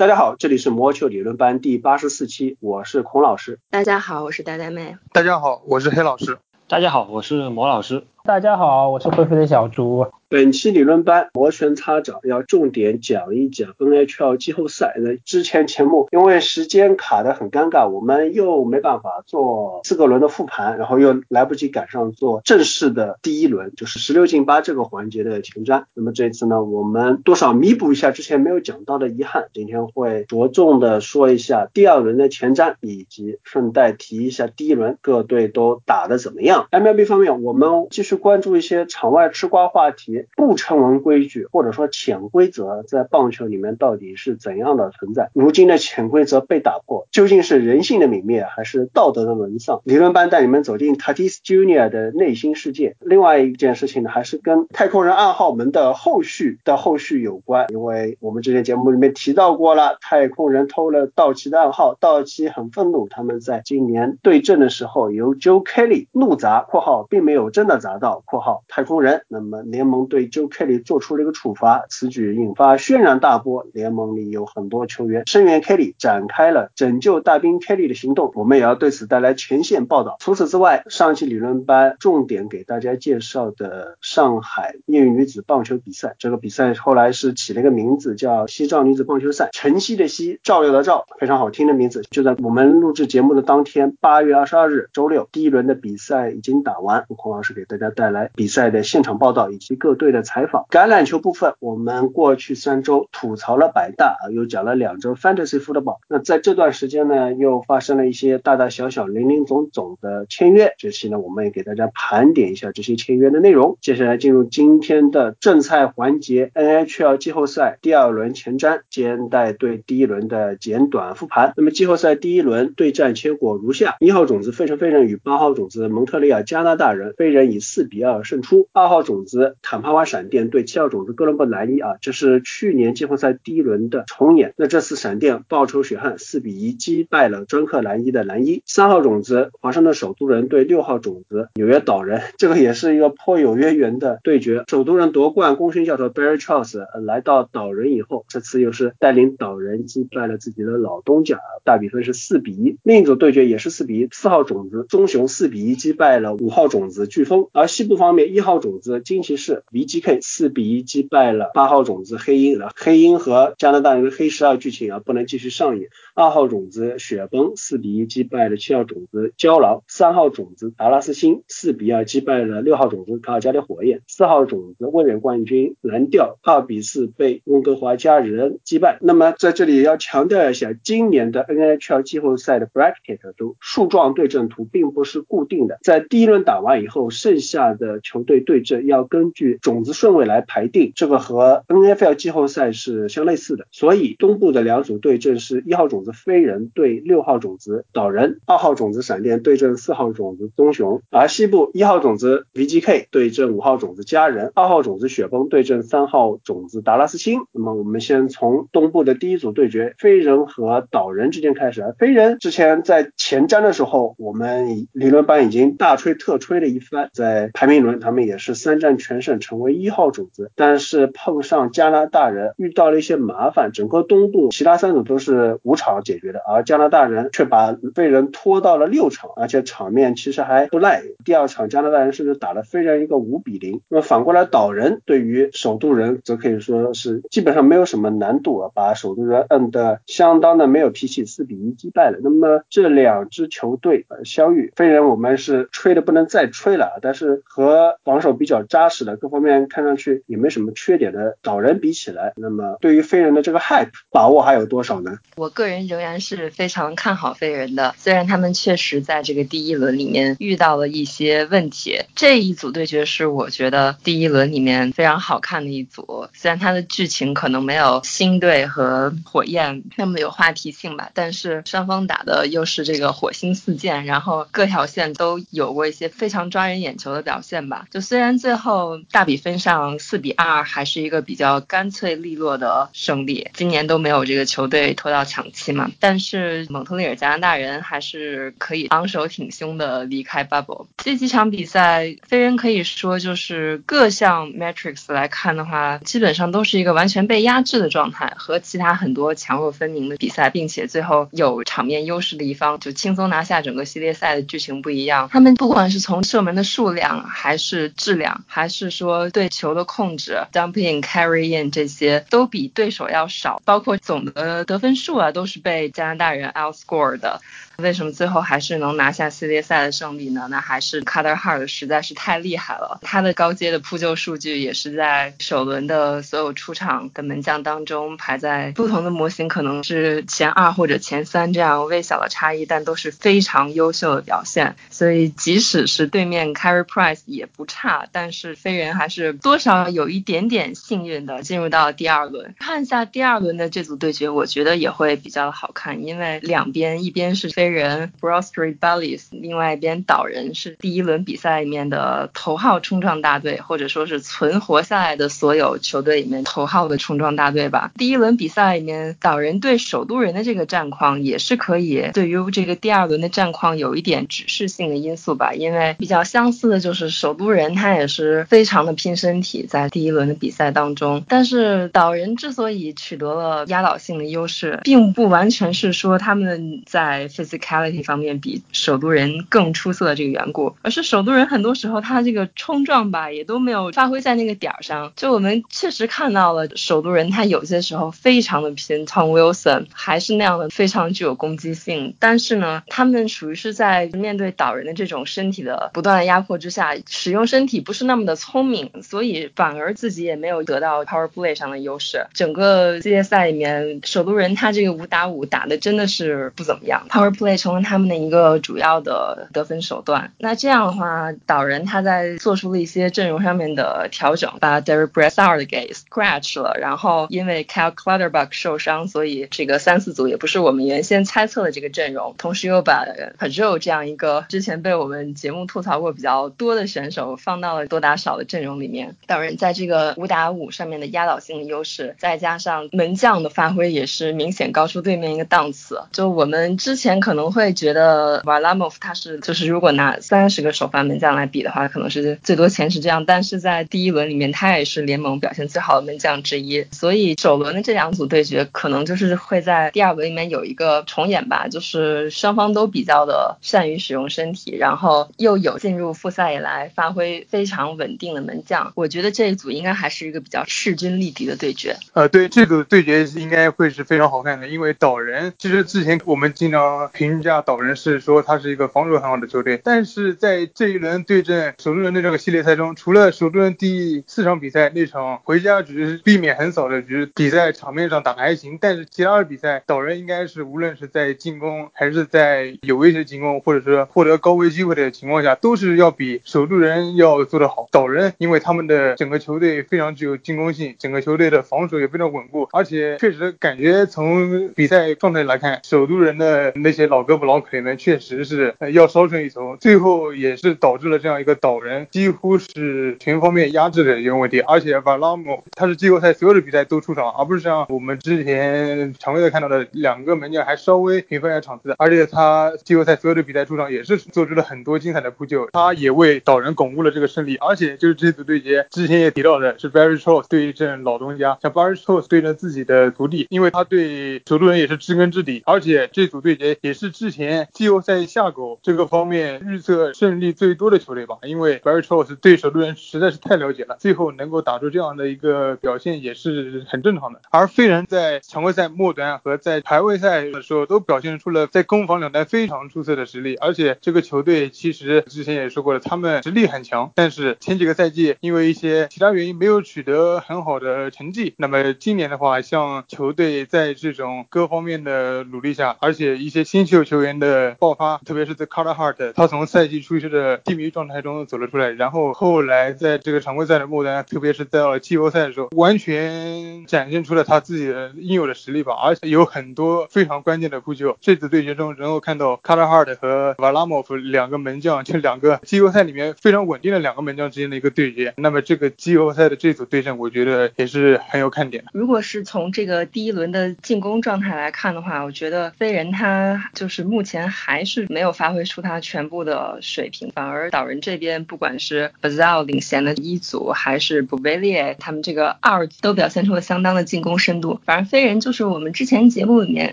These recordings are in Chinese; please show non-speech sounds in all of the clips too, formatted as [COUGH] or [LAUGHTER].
大家好，这里是魔球理论班第八十四期，我是孔老师。大家好，我是呆呆妹。大家好，我是黑老师。大家好，我是魔老师。大家好，我是灰灰的小猪。本期理论班摩拳擦掌，要重点讲一讲 NHL 季后赛。的之前节目因为时间卡得很尴尬，我们又没办法做四个轮的复盘，然后又来不及赶上做正式的第一轮，就是十六进八这个环节的前瞻。那么这次呢，我们多少弥补一下之前没有讲到的遗憾，今天会着重的说一下第二轮的前瞻，以及顺带提一下第一轮各队都打得怎么样。MLB 方面，我们继续。去关注一些场外吃瓜话题，不成文规矩或者说潜规则在棒球里面到底是怎样的存在？如今的潜规则被打破，究竟是人性的泯灭还是道德的沦丧？理论班带你们走进 Tatis Junior 的内心世界。另外一件事情呢，还是跟太空人暗号门的后续的后续有关，因为我们之前节目里面提到过了，太空人偷了道奇的暗号，道奇很愤怒，他们在今年对阵的时候由 Joe Kelly 怒砸（括号并没有真的砸）。到括号太空人，那么联盟对 Joe Kelly 做出了一个处罚，此举引发轩然大波，联盟里有很多球员声援 Kelly，展开了拯救大兵 Kelly 的行动，我们也要对此带来前线报道。除此之外，上期理论班重点给大家介绍的上海业余女子棒球比赛，这个比赛后来是起了一个名字叫西藏女子棒球赛，晨曦的曦，照耀的照，非常好听的名字。就在我们录制节目的当天，八月二十二日周六，第一轮的比赛已经打完，孔老师给大家。带来比赛的现场报道以及各队的采访。橄榄球部分，我们过去三周吐槽了百大啊，又讲了两周 Fantasy Football。那在这段时间呢，又发生了一些大大小小、零零总总的签约。这期呢，我们也给大家盘点一下这些签约的内容。接下来进入今天的正菜环节，NHL 季后赛第二轮前瞻，兼带对第一轮的简短复盘。那么季后赛第一轮对战结果如下：一号种子费城飞人与八号种子蒙特利尔加拿大人，飞人以四。四比二胜出，二号种子坦帕湾闪电对七号种子哥伦布蓝衣啊，这是去年季后赛第一轮的重演。那这次闪电报仇雪恨，四比一击败了专克蓝衣的蓝衣。三号种子华盛顿首都人对六号种子纽约岛人，这个也是一个颇有渊源的对决。首都人夺冠功勋教头 Barry Charles 来到岛人以后，这次又是带领岛人击败了自己的老东家，大比分是四比一。另一组对决也是四比一，四号种子棕熊四比一击败了五号种子飓风，而西部方面，一号种子金骑士 VGK 四比一击败了八号种子黑鹰，黑鹰和加拿大人的黑十二剧情啊不能继续上演。二号种子雪崩四比一击败了七号种子胶囊，三号种子达拉斯星四比二击败了六号种子卡尔加里火焰，四号种子卫冕冠军蓝调二比四被温哥华加人击败。那么在这里要强调一下，今年的 NHL 季后赛的 bracket 都树状对阵图并不是固定的，在第一轮打完以后，剩下大的球队对阵要根据种子顺位来排定，这个和 NFL 季后赛是相类似的。所以东部的两组对阵是一号种子飞人对六号种子岛人，二号种子闪电对阵四号种子棕熊，而西部一号种子 VGK 对阵五号种子家人，二号种子雪崩对阵三号种子达拉斯星。那么我们先从东部的第一组对决飞人和岛人之间开始。飞人之前在前瞻的时候，我们理论班已经大吹特吹了一番，在排名。轮他们也是三战全胜，成为一号种子，但是碰上加拿大人遇到了一些麻烦，整个东部其他三组都是五场解决的，而加拿大人却把飞人拖到了六场，而且场面其实还不赖。第二场加拿大人甚至打了飞人一个五比零。那么反过来岛人对于首都人则可以说是基本上没有什么难度啊，把首都人摁得相当的没有脾气，四比一击败了。那么这两支球队相遇，飞人我们是吹的不能再吹了，但是和防守比较扎实的，各方面看上去也没什么缺点的岛人比起来，那么对于飞人的这个 hype 把握还有多少呢？我个人仍然是非常看好飞人的，虽然他们确实在这个第一轮里面遇到了一些问题。这一组对决是我觉得第一轮里面非常好看的一组，虽然它的剧情可能没有星队和火焰那么有话题性吧，但是双方打的又是这个火星四溅，然后各条线都有过一些非常抓人眼球的。的表现吧。就虽然最后大比分上四比二还是一个比较干脆利落的胜利，今年都没有这个球队拖到抢七嘛，但是蒙特利尔加拿大人还是可以昂首挺胸的离开 bubble。这几场比赛，飞人可以说就是各项 metrics 来看的话，基本上都是一个完全被压制的状态，和其他很多强弱分明的比赛，并且最后有场面优势的一方就轻松拿下整个系列赛的剧情不一样。他们不管是从射门的数量，还是质量，还是说对球的控制，jumping carry in 这些，都比对手要少，包括总的得分数啊，都是被加拿大人 outscore 的。为什么最后还是能拿下系列赛的胜利呢？那还是 Carter Hart 实在是太厉害了。他的高阶的扑救数据也是在首轮的所有出场的门将当中排在不同的模型可能是前二或者前三这样微小的差异，但都是非常优秀的表现。所以即使是对面 Carey Price 也不差，但是飞人还是多少有一点点幸运的进入到第二轮。看一下第二轮的这组对决，我觉得也会比较好看，因为两边一边是飞。人 Broad Street Bullies，另外一边岛人是第一轮比赛里面的头号冲撞大队，或者说是存活下来的所有球队里面头号的冲撞大队吧。第一轮比赛里面，岛人对首都人的这个战况也是可以对于这个第二轮的战况有一点指示性的因素吧。因为比较相似的就是首都人他也是非常的拼身体在第一轮的比赛当中，但是岛人之所以取得了压倒性的优势，并不完全是说他们在 physical quality 方面比首都人更出色的这个缘故，而是首都人很多时候他这个冲撞吧也都没有发挥在那个点儿上。就我们确实看到了首都人他有些时候非常的拼，Tom Wilson 还是那样的非常具有攻击性，但是呢，他们属于是在面对岛人的这种身体的不断的压迫之下，使用身体不是那么的聪明，所以反而自己也没有得到 power play 上的优势。整个系列赛里面，首都人他这个五打五打的真的是不怎么样，power play。成为他们的一个主要的得分手段。那这样的话，导人他在做出了一些阵容上面的调整，把 Derek Brassard 给 scratch 了。然后因为 Cal Clutterbuck 受伤，所以这个三四组也不是我们原先猜测的这个阵容。同时又把 p a j o 这样一个之前被我们节目吐槽过比较多的选手放到了多打少的阵容里面。导人在这个五打五上面的压倒性的优势，再加上门将的发挥也是明显高出对面一个档次。就我们之前可。可能会觉得 Varlamov 他是就是如果拿三十个首发门将来比的话，可能是最多前十这样。但是在第一轮里面，他也是联盟表现最好的门将之一。所以首轮的这两组对决，可能就是会在第二轮里面有一个重演吧，就是双方都比较的善于使用身体，然后又有进入复赛以来发挥非常稳定的门将。我觉得这一组应该还是一个比较势均力敌的对决。呃，对，这组对决应该会是非常好看的，因为岛人其实之前我们经常评。价岛人是说他是一个防守很好的球队，但是在这一轮对阵首都人的这个系列赛中，除了首都人第四场比赛那场回家只是避免横扫的局，比赛场面上打的还行，但是其他的比赛岛人应该是无论是在进攻还是在有威胁进攻，或者是获得高危机会的情况下，都是要比首都人要做得好。岛人因为他们的整个球队非常具有进攻性，整个球队的防守也非常稳固，而且确实感觉从比赛状态来看，首都人的那些老。胳膊老腿们确实是要稍胜一筹，最后也是导致了这样一个岛人几乎是全方面压制的一个问题。而且瓦拉姆他是季后赛所有的比赛都出场，而不是像我们之前常规赛看到的两个门将还稍微平分一下场次。而且他季后赛所有的比赛出场也是做出了很多精彩的扑救，他也为岛人巩固了这个胜利。而且就是这组对决之前也提到的是 Barry Trotz 对阵老东家，像 Barry Trotz 对阵自己的徒弟，因为他对首都人也是知根知底。而且这组对决也是。是之前季后赛下狗这个方面预测胜利最多的球队吧，因为 Barry Trotz 对首都人实在是太了解了，最后能够打出这样的一个表现也是很正常的。而飞人在常规赛末端和在排位赛的时候都表现出了在攻防两端非常出色的实力，而且这个球队其实之前也说过了，他们实力很强，但是前几个赛季因为一些其他原因没有取得很好的成绩。那么今年的话，像球队在这种各方面的努力下，而且一些新。秀球员的爆发，特别是在 Carter Hart，他从赛季初期的低迷状态中走了出来，然后后来在这个常规赛的末端，特别是在季后赛的时候，完全展现出了他自己的应有的实力吧，而且有很多非常关键的扑救。这次对决中，能够看到 Carter Hart 和 Valamov 两个门将，这两个季后赛里面非常稳定的两个门将之间的一个对决。那么这个季后赛的这组对阵，我觉得也是很有看点的。如果是从这个第一轮的进攻状态来看的话，我觉得飞人他就是目前还是没有发挥出他全部的水平，反而岛人这边不管是 Bazal 领衔的一组，还是 b o v e l i e 他们这个二都表现出了相当的进攻深度。反而飞人就是我们之前节目里面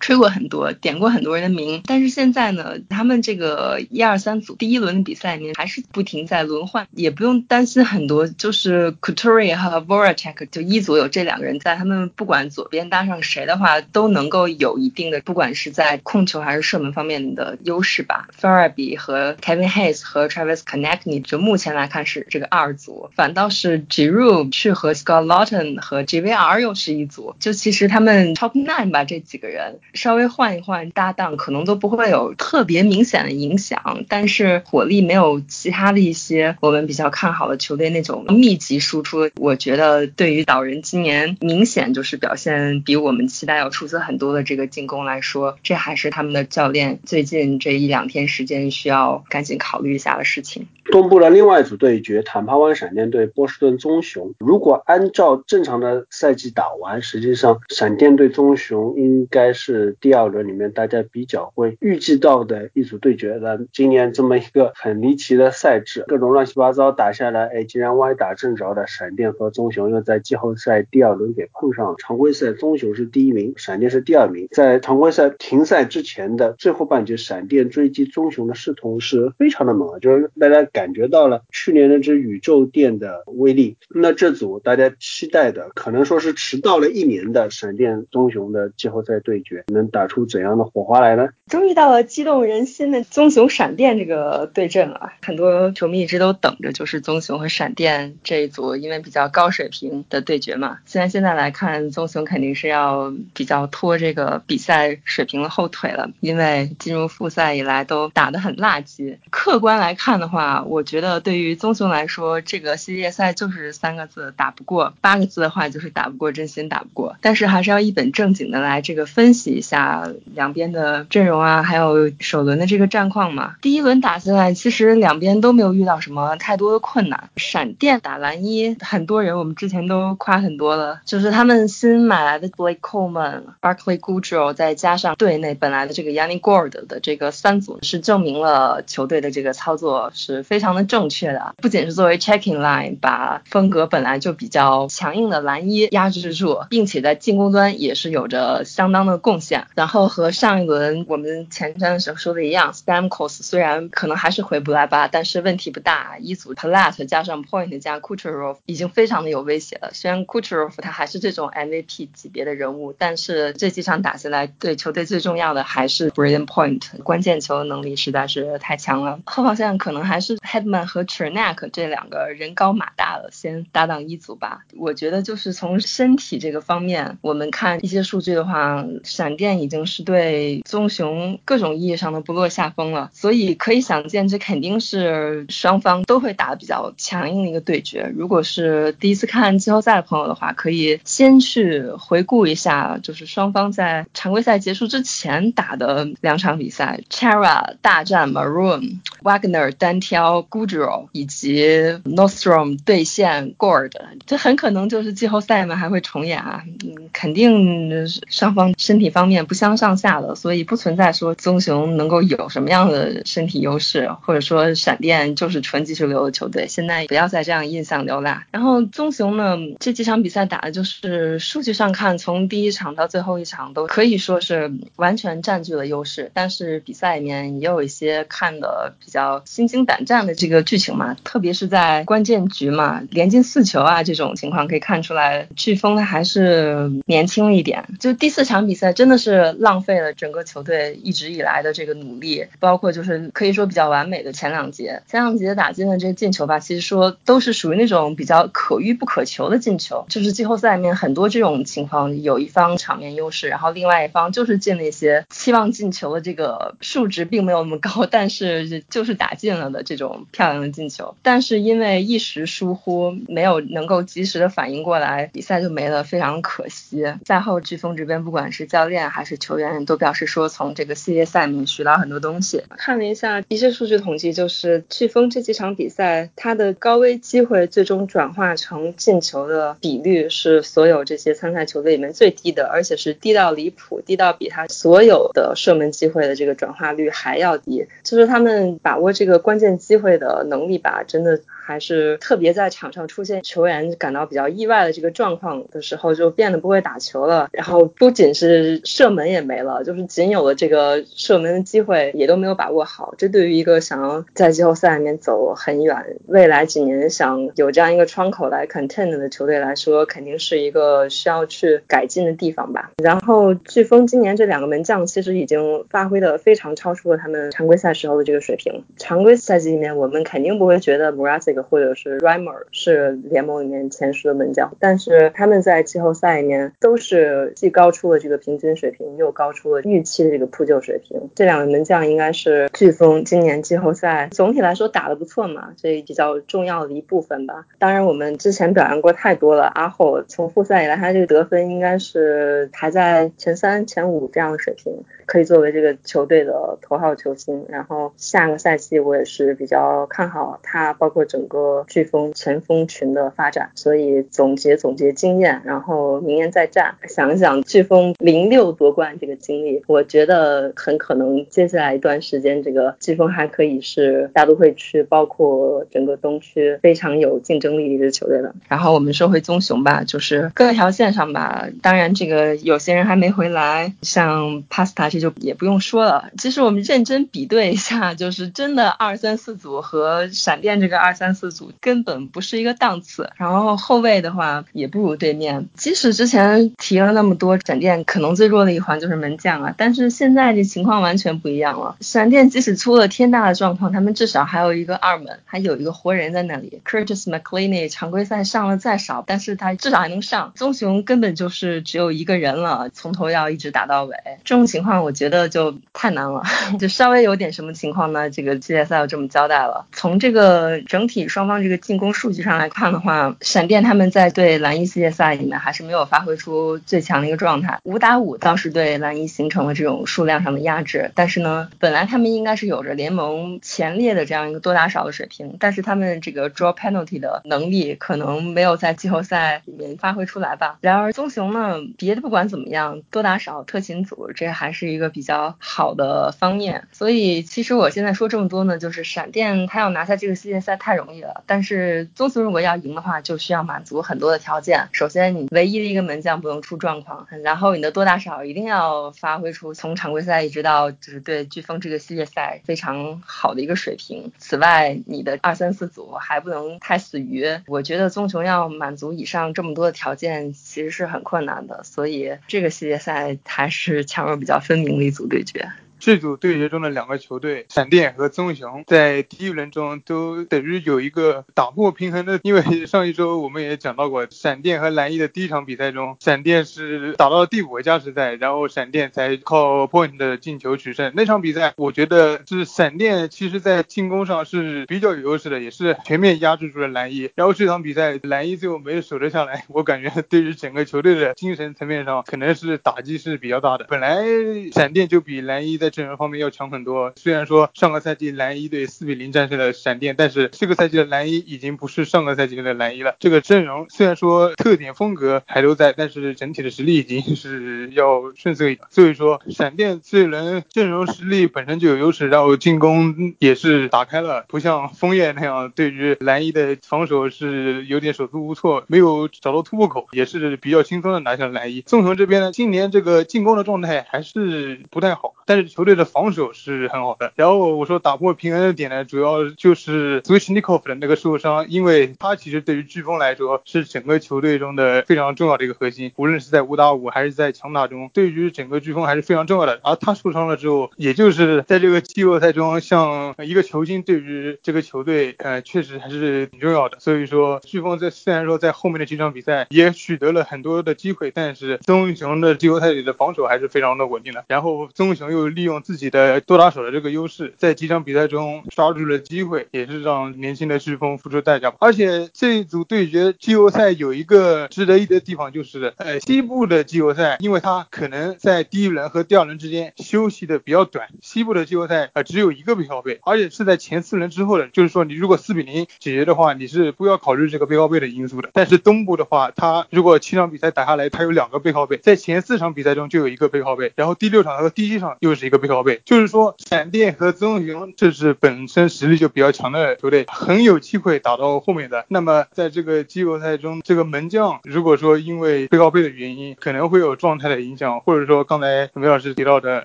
吹过很多，点过很多人的名，但是现在呢，他们这个一二三组第一轮的比赛里面还是不停在轮换，也不用担心很多，就是 Couturier 和 Voracek 就一组有这两个人在，他们不管左边搭上谁的话，都能够有一定的，不管是在控球还是射门方面的优势吧。f a r a b y 和 Kevin Hayes 和 Travis Connectney 就目前来看是这个二组，反倒是 Giroux 去和 Scott Lawton 和 JVR 又是一组，就其实他们 Top Nine 吧这几个人稍微换一换搭档，可能都不会有特别明显的影响，但是火力没有其他的一些我们比较看好的球队那种密集输出，我觉得对于岛人今年明显就是表现比我们期待要出色很多的这个进攻来说，这还是他们的教教练最近这一两天时间需要赶紧考虑一下的事情。公布了另外一组对决，坦帕湾闪电队波士顿棕熊。如果按照正常的赛季打完，实际上闪电队棕熊应该是第二轮里面大家比较会预计到的一组对决的。今年这么一个很离奇的赛制，各种乱七八糟打下来，哎，竟然歪打正着的闪电和棕熊又在季后赛第二轮给碰上。常规赛棕熊是第一名，闪电是第二名。在常规赛停赛之前的最后半节，闪电追击棕熊的势头是非常的猛，就是大家。感觉到了去年那只宇宙电的威力，那这组大家期待的可能说是迟到了一年的闪电棕熊的季后赛对决，能打出怎样的火花来呢？终于到了激动人心的棕熊闪电这个对阵了，很多球迷一直都等着，就是棕熊和闪电这一组，因为比较高水平的对决嘛。虽然现在来看，棕熊肯定是要比较拖这个比赛水平的后腿了，因因为进入复赛以来都打得很垃圾。客观来看的话，我觉得对于棕熊来说，这个系列赛就是三个字打不过，八个字的话就是打不过，真心打不过。但是还是要一本正经的来这个分析一下两边的阵容啊，还有首轮的这个战况嘛。第一轮打下来，其实两边都没有遇到什么太多的困难。闪电打蓝衣，很多人我们之前都夸很多了，就是他们新买来的 Blake Coleman、Barkley Goodrow，再加上队内本来的这个压 Yanni Gord 的这个三组，是证明了球队的这个操作是非。常的正确的，不仅是作为 checking line 把风格本来就比较强硬的蓝衣压制住，并且在进攻端也是有着相当的贡献。然后和上一轮我们前瞻的时候说的一样，Stamkos 虽然可能还是回不来吧，但是问题不大。一组 Palat 加上 Point 加 Kucherov 已经非常的有威胁了。虽然 Kucherov 他还是这种 MVP 级别的人物，但是这几场打下来，对球队最重要的还是 Braden Point，关键球的能力实在是太强了。后防线可能还是。Headman 和 Chernak 这两个人高马大的先搭档一组吧。我觉得就是从身体这个方面，我们看一些数据的话，闪电已经是对棕熊各种意义上的不落下风了。所以可以想见，这肯定是双方都会打的比较强硬的一个对决。如果是第一次看季后赛的朋友的话，可以先去回顾一下，就是双方在常规赛结束之前打的两场比赛：Chara 大战 Maroon，Wagner 单挑。Goodrow 以及 Nostrom 对线 Gord，这很可能就是季后赛嘛，还会重演啊。嗯，肯定双方身体方面不相上下的，所以不存在说棕熊能够有什么样的身体优势，或者说闪电就是纯技术流的球队。现在不要再这样印象流了。然后棕熊呢，这几场比赛打的就是数据上看，从第一场到最后一场都可以说是完全占据了优优势，但是比赛里面也有一些看的比较心惊胆战。的这个剧情嘛。特别是在关键局嘛，连进四球啊这种情况可以看出来，飓风他还是年轻了一点。就第四场比赛真的是浪费了整个球队一直以来的这个努力，包括就是可以说比较完美的前两节，前两节打进的这个进球吧，其实说都是属于那种比较可遇不可求的进球，就是季后赛里面很多这种情况，有一方场面优势，然后另外一方就是进了一些期望进进球的这个数值并没有那么高，但是就是打进了的这种漂亮的进球，但是因为一时疏忽，没有能够及时的反应过来，比赛就没了，非常可惜。赛后飓风这边不管是教练还是球员都表示说，从这个系列赛里面学到很多东西。看了一下一些数据统计，就是飓风这几场比赛，它的高危机会最终转化成进球的比率是所有这些参赛球队里面最低的，而且是低到离谱，低到比他所有的射门机会的这个转化率还要低。就是他们把握这个关键机会的能力吧，真的。还是特别在场上出现球员感到比较意外的这个状况的时候，就变得不会打球了。然后不仅是射门也没了，就是仅有的这个射门的机会也都没有把握好。这对于一个想要在季后赛里面走很远，未来几年想有这样一个窗口来 contend 的球队来说，肯定是一个需要去改进的地方吧。然后飓风今年这两个门将其实已经发挥的非常超出了他们常规赛时候的这个水平。常规赛季里面，我们肯定不会觉得 m 或者是 Rimer 是联盟里面前十的门将，但是他们在季后赛里面都是既高出了这个平均水平，又高出了预期的这个扑救水平。这两个门将应该是飓风今年季后赛总体来说打得不错嘛，这比较重要的一部分吧。当然我们之前表扬过太多了，阿后从复赛以来他这个得分应该是排在前三、前五这样的水平。可以作为这个球队的头号球星，然后下个赛季我也是比较看好他，包括整个飓风前锋群的发展，所以总结总结经验，然后明年再战，想想飓风零六夺冠这个经历，我觉得很可能接下来一段时间，这个飓风还可以是大都会区，包括整个东区非常有竞争力的一支球队了。然后我们说回棕熊吧，就是各条线上吧，当然这个有些人还没回来，像 Pasta。就也不用说了。其实我们认真比对一下，就是真的二三四组和闪电这个二三四组根本不是一个档次。然后后卫的话也不如对面。即使之前提了那么多，闪电可能最弱的一环就是门将啊，但是现在这情况完全不一样了。闪电即使出了天大的状况，他们至少还有一个二门，还有一个活人在那里。Curtis McLeany 常规赛上了再少，但是他至少还能上。棕熊根本就是只有一个人了，从头要一直打到尾。这种情况。我觉得就太难了，[LAUGHS] 就稍微有点什么情况呢？这个系列赛要这么交代了。从这个整体双方这个进攻数据上来看的话，闪电他们在对蓝衣系列赛里面还是没有发挥出最强的一个状态。五打五倒是对蓝衣形成了这种数量上的压制，但是呢，本来他们应该是有着联盟前列的这样一个多打少的水平，但是他们这个 draw penalty 的能力可能没有在季后赛里面发挥出来吧。然而棕熊呢，别的不管怎么样，多打少特勤组这还是。一个比较好的方面，所以其实我现在说这么多呢，就是闪电他要拿下这个系列赛太容易但是棕熊如果要赢的话，就需要满足很多的条件。首先，你唯一的一个门将不能出状况，然后你的多大少一定要发挥出从常规赛一直到就是对飓风这个系列赛非常好的一个水平。此外，你的二三四组还不能太死鱼。我觉得棕熊要满足以上这么多的条件，其实是很困难的，所以这个系列赛还是强弱比较分明。的一组对决。这组对决中的两个球队，闪电和棕熊，在第一轮中都等于有一个打破平衡的。因为 [LAUGHS] 上一周我们也讲到过，闪电和蓝衣的第一场比赛中，闪电是打到了第五个加时赛，然后闪电才靠 point 的进球取胜。那场比赛，我觉得是闪电其实在进攻上是比较有优势的，也是全面压制住了蓝衣。然后这场比赛，蓝衣最后没有守得下来，我感觉对于整个球队的精神层面上，可能是打击是比较大的。本来闪电就比蓝衣在阵容方面要强很多。虽然说上个赛季蓝衣队四比零战胜了闪电，但是这个赛季的蓝衣已经不是上个赛季的蓝衣了。这个阵容虽然说特点风格还都在，但是整体的实力已经是要逊色一点。所以说，闪电这轮阵容实力本身就有优势，然后进攻也是打开了，不像枫叶那样对于蓝衣的防守是有点手足无措，没有找到突破口，也是比较轻松的拿下了蓝衣。纵熊这边呢，今年这个进攻的状态还是不太好，但是球。队的防守是很好的。然后我说打破平衡的点呢，主要就是 Switchnikov 的那个受伤，因为他其实对于飓风来说是整个球队中的非常重要的一个核心，无论是在五打五还是在强打中，对于整个飓风还是非常重要的。而他受伤了之后，也就是在这个季后赛中，像一个球星对于这个球队，呃，确实还是挺重要的。所以说，飓风在虽然说在后面的几场比赛也取得了很多的机会，但是棕熊的季后赛里的防守还是非常的稳定的。然后棕熊又利用自己的多打手的这个优势，在几场比赛中抓住了机会，也是让年轻的飓风付出代价。而且这一组对决季后赛有一个值得一的地方，就是呃西部的季后赛，因为它可能在第一轮和第二轮之间休息的比较短，西部的季后赛呃只有一个背靠背，而且是在前四轮之后的，就是说你如果四比零解决的话，你是不要考虑这个背靠背的因素的。但是东部的话，它如果七场比赛打下来，它有两个背靠背，在前四场比赛中就有一个背靠背，然后第六场和第七场又是一个背靠背，就是说闪电和棕熊这是本身实力就比较强的球队，很有机会打到后面的。那么在这个季后赛中，这个门将如果说因为背靠背的原因，可能会有状态的影响，或者说刚才梅老师提到的，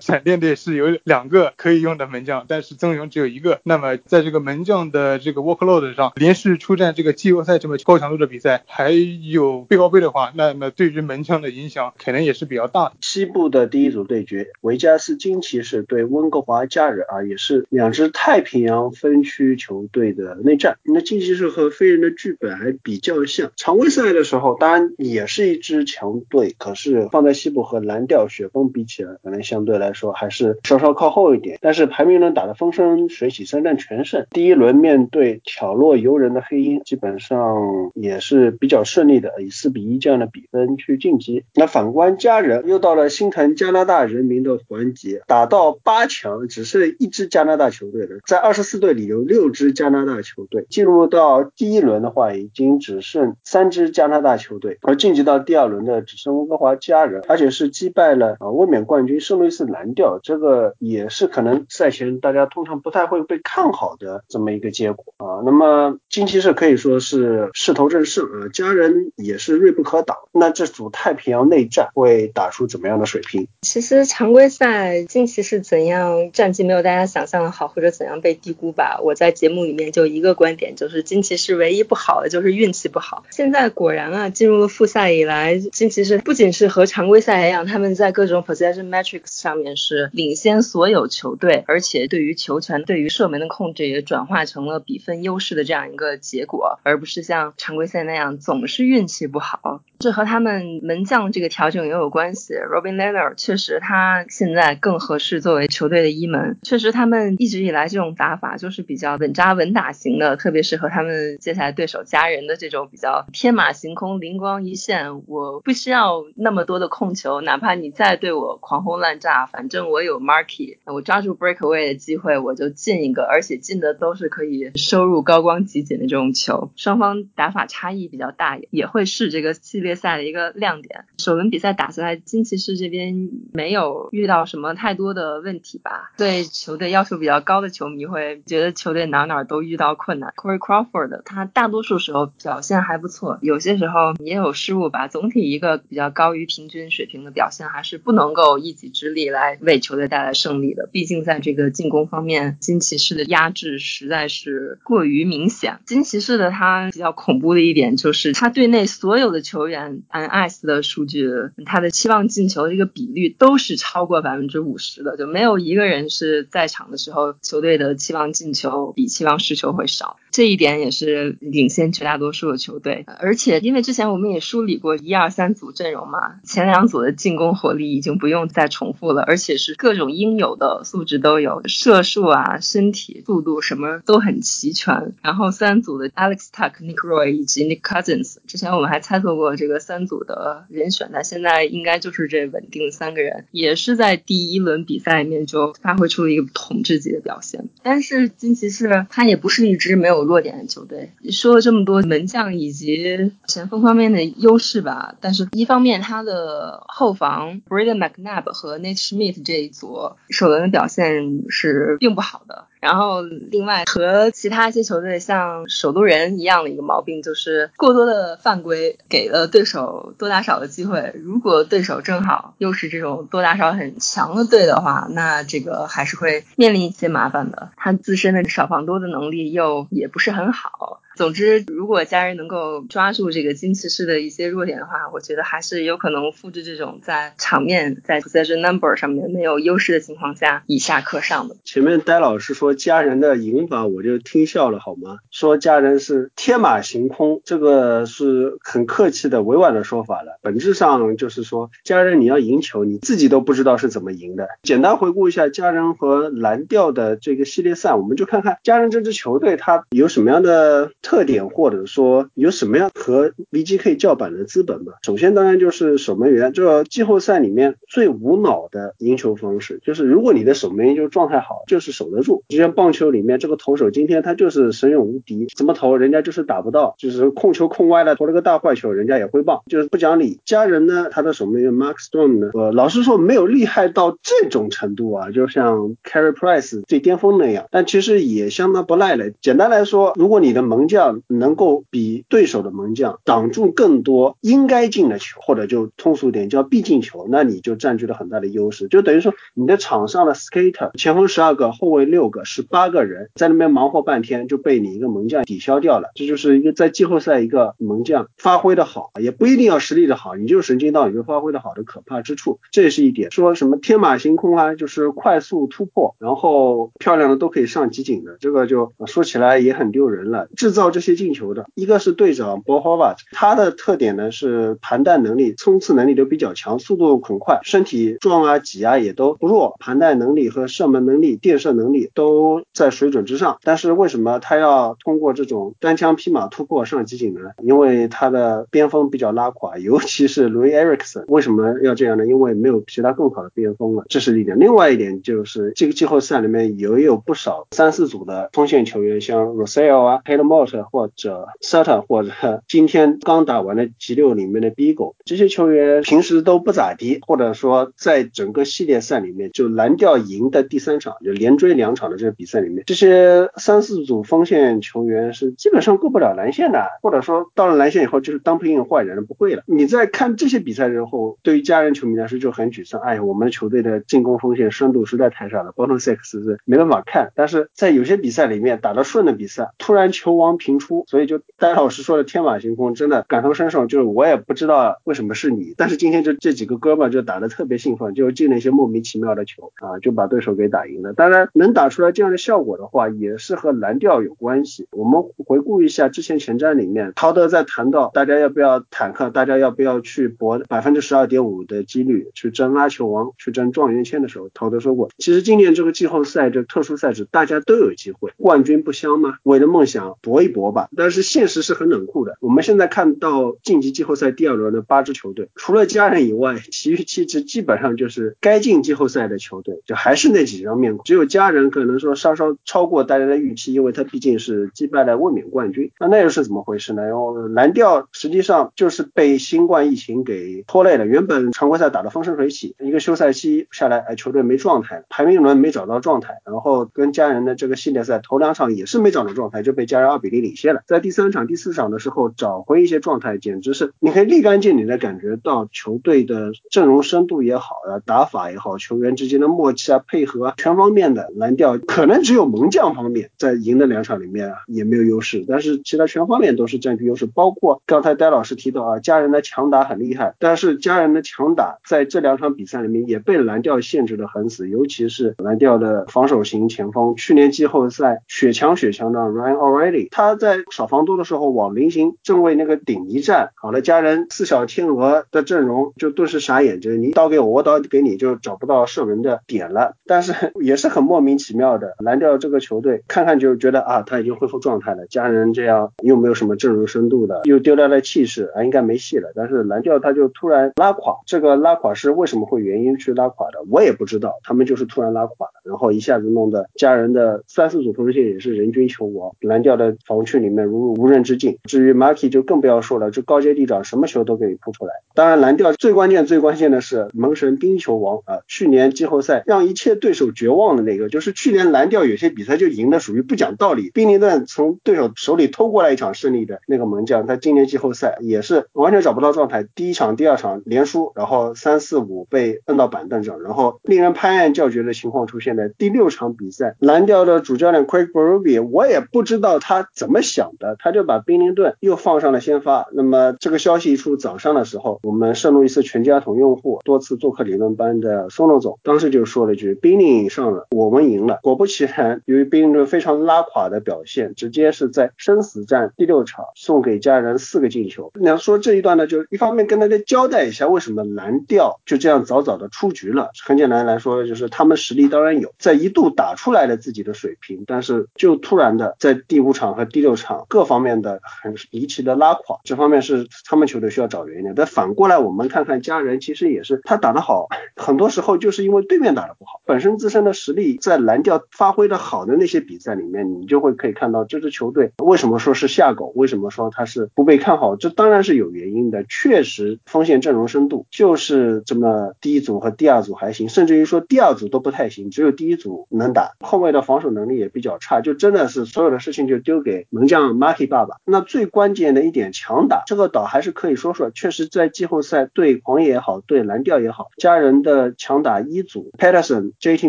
闪电队是有两个可以用的门将，但是棕熊只有一个。那么在这个门将的这个 workload 上，连续出战这个季后赛这么高强度的比赛，还有背靠背的话，那么对于门将的影响可能也是比较大。西部的第一组对决，维加斯金是对温哥华加人啊，也是两支太平洋分区球队的内战。那金骑士和飞人的剧本还比较像，常规赛的时候当然也是一支强队，可是放在西部和蓝调雪崩比起来，可能相对来说还是稍稍靠后一点。但是排名轮打得风生水起，三战全胜。第一轮面对挑落游人的黑鹰，基本上也是比较顺利的，以四比一这样的比分去晋级。那反观加人，又到了心疼加拿大人民的环节，打到八强，只剩一支加拿大球队了。在二十四队里有六支加拿大球队，进入到第一轮的话，已经只剩三支加拿大球队，而晋级到第二轮的只剩温哥华加人，而且是击败了啊卫冕冠军圣路易斯蓝调，这个也是可能赛前大家通常不太会被看好的这么一个结果啊。那么近期是可以说是势头正盛啊，加人也是锐不可挡。那这组太平洋内战会打出怎么样的水平？其实常规赛近期是怎样战绩没有大家想象的好，或者怎样被低估吧。我在节目里面就一个观点，就是金骑士唯一不好的就是运气不好。现在果然啊，进入了复赛以来，金骑士不仅是和常规赛一样，他们在各种 possession metrics 上面是领先所有球队，而且对于球权、对于射门的控制也转化成了比分优势的这样一个结果，而不是像常规赛那样总是运气不好。这和他们门将这个调整也有关系。Robin Lehner 确实他现在更合适是作为球队的一门，确实他们一直以来这种打法就是比较稳扎稳打型的，特别适合他们接下来对手家人的这种比较天马行空、灵光一现。我不需要那么多的控球，哪怕你再对我狂轰滥炸，反正我有 Marky，我抓住 breakaway 的机会我就进一个，而且进的都是可以收入高光集锦的这种球。双方打法差异比较大，也会是这个系列赛的一个亮点。首轮比赛打下来，金骑士这边没有遇到什么太多的的问题吧？对球队要求比较高的球迷会觉得球队哪哪都遇到困难。Corey Crawford 他大多数时候表现还不错，有些时候也有失误吧。总体一个比较高于平均水平的表现，还是不能够一己之力来为球队带来胜利的。毕竟在这个进攻方面，金骑士的压制实在是过于明显。金骑士的他比较恐怖的一点就是他队内所有的球员按 s 的数据，他的期望进球的一个比率都是超过百分之五十的，就没有一个人是在场的时候球队的期望进球比期望失球会少。这一点也是领先绝大多数的球队。而且因为之前我们也梳理过一二三组阵容嘛，前两组的进攻火力已经不用再重复了，而且是各种应有的素质都有，射术啊、身体、速度什么都很齐全。然后三组的 Alex Tuck、Nick Roy 以及 Nick Cousins，之前我们还猜测过这个三组的人选，那现在应该就是这稳定的三个人，也是在第一轮比赛里面就发挥出了一个统治级的表现。但是金骑士他也不是一支没有有弱点的球队，说了这么多门将以及前锋方面的优势吧，但是一方面他的后防 Braden McNabb 和 Nate Schmidt 这一组首轮的表现是并不好的。然后另外和其他一些球队像首都人一样的一个毛病，就是过多的犯规给了对手多打少的机会。如果对手正好又是这种多打少很强的队的话，那这个还是会面临一些麻烦的。他自身的少防多的能力又也不是很好。总之，如果家人能够抓住这个金骑士的一些弱点的话，我觉得还是有可能复制这种在场面在 possession number 上面没有优势的情况下以下克上的。前面戴老师说家人的赢法，我就听笑了好吗？说家人是天马行空，这个是很客气的委婉的说法了。本质上就是说家人你要赢球，你自己都不知道是怎么赢的。简单回顾一下家人和蓝调的这个系列赛，我们就看看家人这支球队它有什么样的。特点或者说有什么样和 VGK 叫板的资本吧？首先当然就是守门员，这季后赛里面最无脑的赢球方式，就是如果你的守门员就状态好，就是守得住。就像棒球里面这个投手今天他就是神勇无敌，怎么投人家就是打不到，就是控球控歪了，投了个大坏球，人家也会棒，就是不讲理。家人呢，他的守门员 Mark Stone 呢，呃，老实说没有厉害到这种程度啊，就像 Carey Price 最巅峰那样，但其实也相当不赖了。简单来说，如果你的门将能够比对手的门将挡住更多应该进的球，或者就通俗点叫必进球，那你就占据了很大的优势。就等于说你的场上的 skater 前锋十二个，后卫六个，十八个人在那边忙活半天，就被你一个门将抵消掉了。这就是一个在季后赛一个门将发挥的好，也不一定要实力的好，你就是神经刀，你就发挥的好的可怕之处，这也是一点。说什么天马行空啊，就是快速突破，然后漂亮的都可以上集锦的，这个就说起来也很丢人了。制造靠这些。进球的一个是队长 b o h o v a 他的特点呢是盘带能力、冲刺能力都比较强，速度很快，身体壮啊、挤啊也都不弱，盘带能力和射门能力、垫射能力都在水准之上。但是为什么他要通过这种单枪匹马突破上集锦呢？因为他的边锋比较拉垮，尤其是 Louis Erickson。为什么要这样呢？因为没有其他更好的边锋了，这是一点。另外一点就是这个季后赛里面也有不少三四组的锋线球员，像 Rosell 啊、h a l e m o t 或者 Sutton 或者今天刚打完的 G 六里面的 Bigo 这些球员平时都不咋地，或者说在整个系列赛里面就蓝调赢的第三场就连追两场的这个比赛里面，这些三四组锋线球员是基本上过不了蓝线的，或者说到了蓝线以后就是当不应坏人，不会了。你在看这些比赛之后，对于家人球迷来说就很沮丧，哎，我们球队的进攻锋线深度实在太差了，Bottom Six 是没办法看。但是在有些比赛里面打得顺的比赛，突然球王频出，所以就。戴老师说的天马行空，真的感同身受。就是我也不知道为什么是你，[LAUGHS] 但是今天就这几个哥们就打得特别兴奋，就进了一些莫名其妙的球啊，就把对手给打赢了。当然能打出来这样的效果的话，也是和蓝调有关系。我们回顾一下之前前瞻里面，陶德在谈到大家要不要坦克，大家要不要去搏百分之十二点五的几率去争拉球王，去争状元签的时候，陶德说过，其实今年这个季后赛这特殊赛制，大家都有机会，冠军不香吗？为了梦想搏一搏吧。但是现实是很冷酷的。我们现在看到晋级季后赛第二轮的八支球队，除了家人以外，其余七支基本上就是该进季后赛的球队，就还是那几张面孔。只有家人可能说稍稍超过大家的预期，因为他毕竟是击败了卫冕冠军。那那又是怎么回事呢？然后蓝调实际上就是被新冠疫情给拖累了。原本常规赛打得风生水起，一个休赛期下来，哎，球队没状态，排名轮没找到状态，然后跟家人的这个系列赛头两场也是没找到状态，就被家人二比零领先了。在第三场、第四场的时候找回一些状态，简直是你可以立竿见影的感觉到球队的阵容深度也好啊，打法也好，球员之间的默契啊、配合啊，全方面的蓝调可能只有门将方面在赢的两场里面啊也没有优势，但是其他全方面都是占据优势。包括刚才戴老师提到啊，家人的强打很厉害，但是家人的强打在这两场比赛里面也被蓝调限制的很死，尤其是蓝调的防守型前锋，去年季后赛血强血强的 Ryan O'Reilly，他他在少防多的时候往菱形正位那个顶一站，好了，家人四小天鹅的阵容就顿时傻眼，就是你倒给我，我倒给你，就找不到射门的点了。[LAUGHS] 但是也是很莫名其妙的，蓝调这个球队看看就觉得啊，他已经恢复状态了，家人这样又没有什么阵容深度的，又丢掉了气势啊，应该没戏了。但是蓝调他就突然拉垮，这个拉垮是为什么会原因去拉垮的，我也不知道，他们就是突然拉垮了，然后一下子弄得家人的三四组锋线也是人均球王，蓝调的防。区里面如入无人之境。至于 Marky 就更不要说了，这高阶地长什么球都可以扑出来。当然蓝调最关键最关键的是门神冰球王啊，去年季后赛让一切对手绝望的那个，就是去年蓝调有些比赛就赢的属于不讲道理，宾尼顿从对手手里偷过来一场胜利的那个门将，他今年季后赛也是完全找不到状态，第一场、第二场连输，然后三四五被摁到板凳上，然后令人拍案叫绝的情况出现在第六场比赛，蓝调的主教练 Craig Berube，我也不知道他怎么想的，他就把宾尼顿又放上了先发。那么这个消息一出，早上的时候，我们圣路易斯全家桶用户多次做客理论班的松龙总当时就说了一句：“宾尼上了，我们赢了。”果不其然，由于宾尼顿非常拉垮的表现，直接是在生死战第六场送给家人四个进球。你要说这一段呢，就一方面跟大家交代一下为什么蓝调就这样早早的出局了。很简单来说，就是他们实力当然有，在一度打出来了自己的水平，但是就突然的在第五场和第六场各方面的很离奇的拉垮，这方面是他们球队需要找原因的。但反过来，我们看看家人，其实也是他打得好，很多时候就是因为对面打得不好，本身自身的实力在蓝调发挥的好的那些比赛里面，你就会可以看到这支球队为什么说是下狗，为什么说他是不被看好，这当然是有原因的。确实锋线阵容深度就是这么第一组和第二组还行，甚至于说第二组都不太行，只有第一组能打，后卫的防守能力也比较差，就真的是所有的事情就丢给门将 Maki 爸爸。那最关键的一点强打，这个岛还是可以说说，确实在季后赛对狂野也好，对蓝调也好，家人的强打一组 Patterson、J.T.